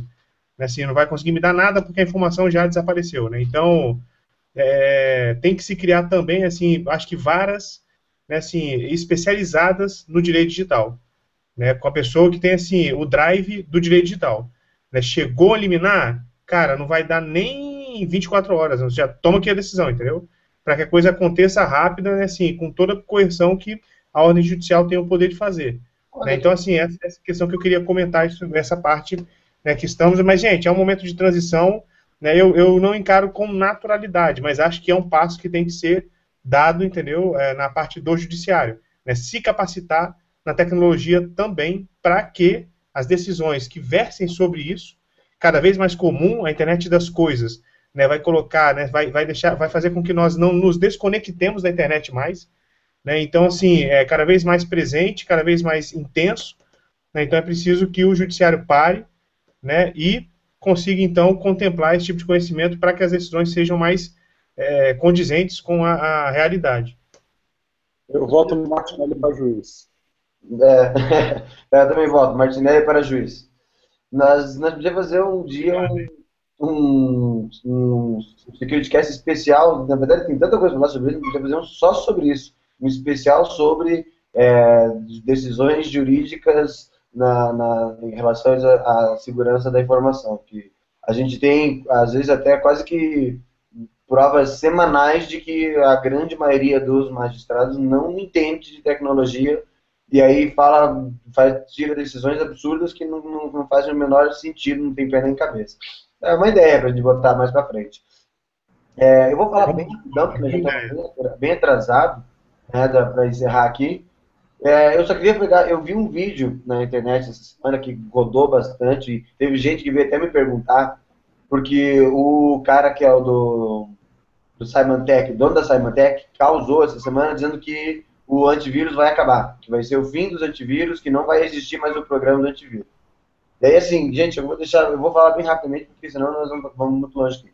Né? Assim, não vai conseguir me dar nada porque a informação já desapareceu, né? Então, é, tem que se criar também, assim, acho que varas, né, assim, especializadas no direito digital, né? Com a pessoa que tem, assim, o drive do direito digital. Né? Chegou a eliminar, cara, não vai dar nem 24 horas, você já toma aqui a decisão, entendeu? Para que a coisa aconteça rápida, né, assim, com toda a coerção que a ordem judicial tem o poder de fazer. Né? Então, assim, essa, essa questão que eu queria comentar, essa parte né, que estamos, mas, gente, é um momento de transição, né, eu, eu não encaro com naturalidade, mas acho que é um passo que tem que ser dado, entendeu, é, na parte do judiciário, né, se capacitar na tecnologia também para que as decisões que versem sobre isso cada vez mais comum, a internet das coisas, né, vai colocar, né, vai, vai deixar, vai fazer com que nós não nos desconectemos da internet mais, né, então assim, é cada vez mais presente, cada vez mais intenso, né, então é preciso que o judiciário pare, né, e consiga então contemplar esse tipo de conhecimento para que as decisões sejam mais é, condizentes com a, a, realidade. Eu voto no Martinelli para juiz. É, eu também voto, Martinelli para juiz. Nós, nós podíamos fazer um dia um, um, um SecurityCast especial. Na verdade, tem tanta coisa para falar sobre isso, podíamos fazer um só sobre isso. Um especial sobre é, decisões jurídicas na, na, em relação à, à segurança da informação. Que a gente tem, às vezes, até quase que provas semanais de que a grande maioria dos magistrados não entende de tecnologia e aí fala, faz, tira decisões absurdas que não, não, não fazem o menor sentido, não tem pé nem cabeça. É uma ideia para a gente botar mais para frente. É, eu vou falar bem rapidão, porque a gente está bem atrasado, né, para encerrar aqui. É, eu só queria pegar, eu vi um vídeo na internet essa semana que rodou bastante, teve gente que veio até me perguntar, porque o cara que é o do, do Simon Tech, dono da Simon Tech, causou essa semana dizendo que o antivírus vai acabar, que vai ser o fim dos antivírus, que não vai existir mais o programa do antivírus. E aí, assim, gente, eu vou deixar, eu vou falar bem rapidamente, porque senão nós vamos, vamos muito longe aqui.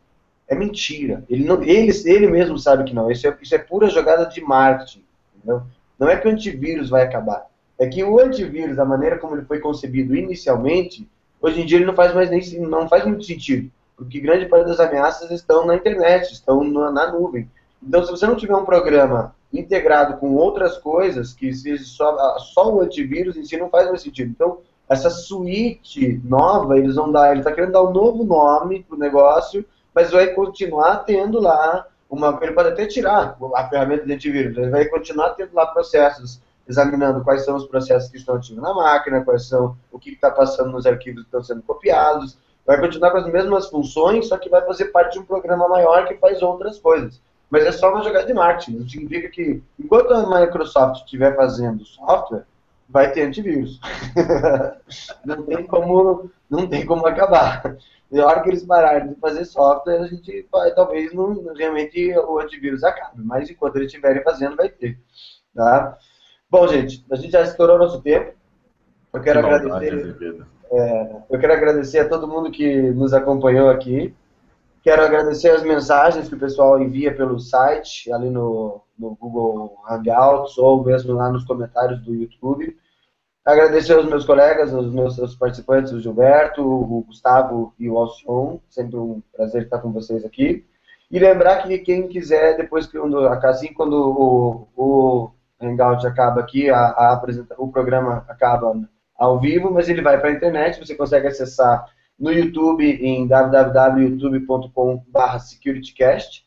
É mentira. Ele, não, ele, ele mesmo sabe que não. Isso é, isso é pura jogada de marketing. Entendeu? Não é que o antivírus vai acabar. É que o antivírus, da maneira como ele foi concebido inicialmente, hoje em dia ele não faz mais nem não faz muito sentido, porque grande parte das ameaças estão na internet, estão na, na nuvem. Então, se você não tiver um programa integrado com outras coisas, que só, só o antivírus em si não faz mais sentido. Então, essa suíte nova, eles vão dar, ele está querendo dar um novo nome para o negócio, mas vai continuar tendo lá uma. Ele pode até tirar a ferramenta de antivírus, ele vai continuar tendo lá processos examinando quais são os processos que estão ativos na máquina, quais são o que está passando nos arquivos que estão sendo copiados. Vai continuar com as mesmas funções, só que vai fazer parte de um programa maior que faz outras coisas. Mas é só uma jogada de marketing. Não significa que, enquanto a Microsoft estiver fazendo software, vai ter antivírus. não, tem como, não tem como acabar. Na hora que eles pararem de fazer software, a gente vai, talvez não, realmente o antivírus acabe. Mas enquanto eles estiverem fazendo, vai ter. Tá? Bom, gente, a gente já estourou nosso tempo. Eu quero que agradecer. É, eu quero agradecer a todo mundo que nos acompanhou aqui. Quero agradecer as mensagens que o pessoal envia pelo site, ali no, no Google Hangouts, ou mesmo lá nos comentários do YouTube. Agradecer aos meus colegas, aos meus aos participantes, o Gilberto, o Gustavo e o Alcion. Sempre um prazer estar com vocês aqui. E lembrar que quem quiser, depois que assim quando o, o Hangout acaba aqui, a, a o programa acaba ao vivo, mas ele vai para a internet, você consegue acessar no YouTube em www.youtube.com.br securitycast.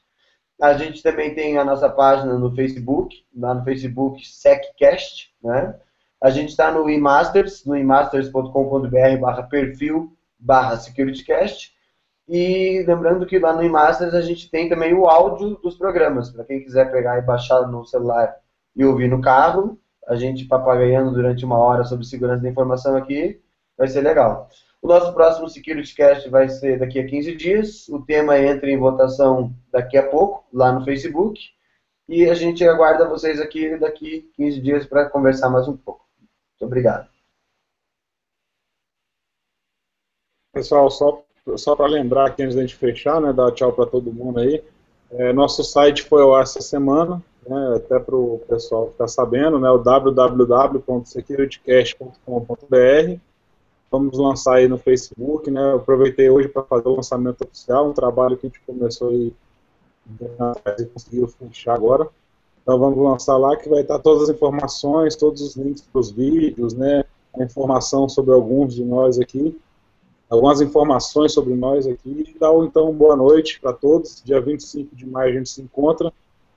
A gente também tem a nossa página no Facebook, lá no Facebook SecCast, né? A gente está no eMasters, no emasters.com.br barra perfil barra securitycast. E lembrando que lá no eMasters a gente tem também o áudio dos programas, para quem quiser pegar e baixar no celular e ouvir no carro. A gente papagaiando durante uma hora sobre segurança da informação aqui, vai ser legal. O nosso próximo Security Cast vai ser daqui a 15 dias. O tema entra em votação daqui a pouco, lá no Facebook. E a gente aguarda vocês aqui daqui a 15 dias para conversar mais um pouco. Muito obrigado. Pessoal, só, só para lembrar aqui antes da gente fechar, né, dar tchau para todo mundo aí. É, nosso site foi ao ar essa semana, né, até para o pessoal ficar sabendo, né, o www.securitycast.com.br. Vamos lançar aí no Facebook, né, eu aproveitei hoje para fazer o lançamento oficial, um trabalho que a gente começou aí e conseguiu fechar agora. Então vamos lançar lá que vai estar todas as informações, todos os links para os vídeos, né, a informação sobre alguns de nós aqui algumas informações sobre nós aqui. Então, então boa noite para todos. Dia 25 de maio a gente se encontra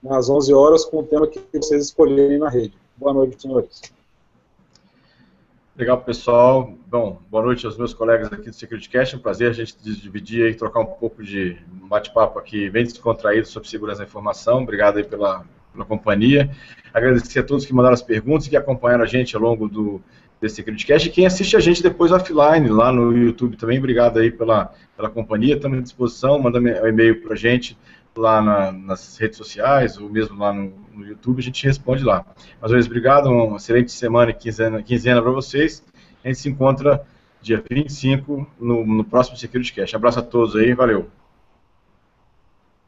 às 11 horas com o tema que vocês escolherem na rede. Boa noite, senhores. Legal, pessoal. Bom, boa noite aos meus colegas aqui do SecurityCast. É um prazer a gente dividir e trocar um pouco de bate-papo aqui bem descontraído sobre segurança da informação. Obrigado aí pela, pela companhia. Agradecer a todos que mandaram as perguntas e que acompanharam a gente ao longo do, desse Criticast. E quem assiste a gente depois offline, lá no YouTube também, obrigado aí pela, pela companhia, estamos à disposição, manda um e-mail para a gente lá na, nas redes sociais, ou mesmo lá no, no, YouTube, a gente responde lá. Mais uma vez, obrigado, uma excelente semana e quinzena, quinzena para vocês. A gente se encontra dia 25 no, no próximo Security Cash. Abraço a todos aí, valeu.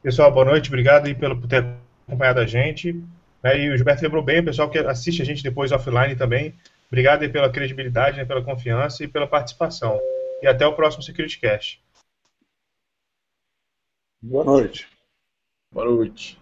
Pessoal, boa noite, obrigado aí pelo, ter acompanhado a gente. É, e o Gilberto lembrou bem, o pessoal que assiste a gente depois offline também, Obrigado pela credibilidade, né, pela confiança e pela participação. E até o próximo Security Cast. Boa noite. Boa noite.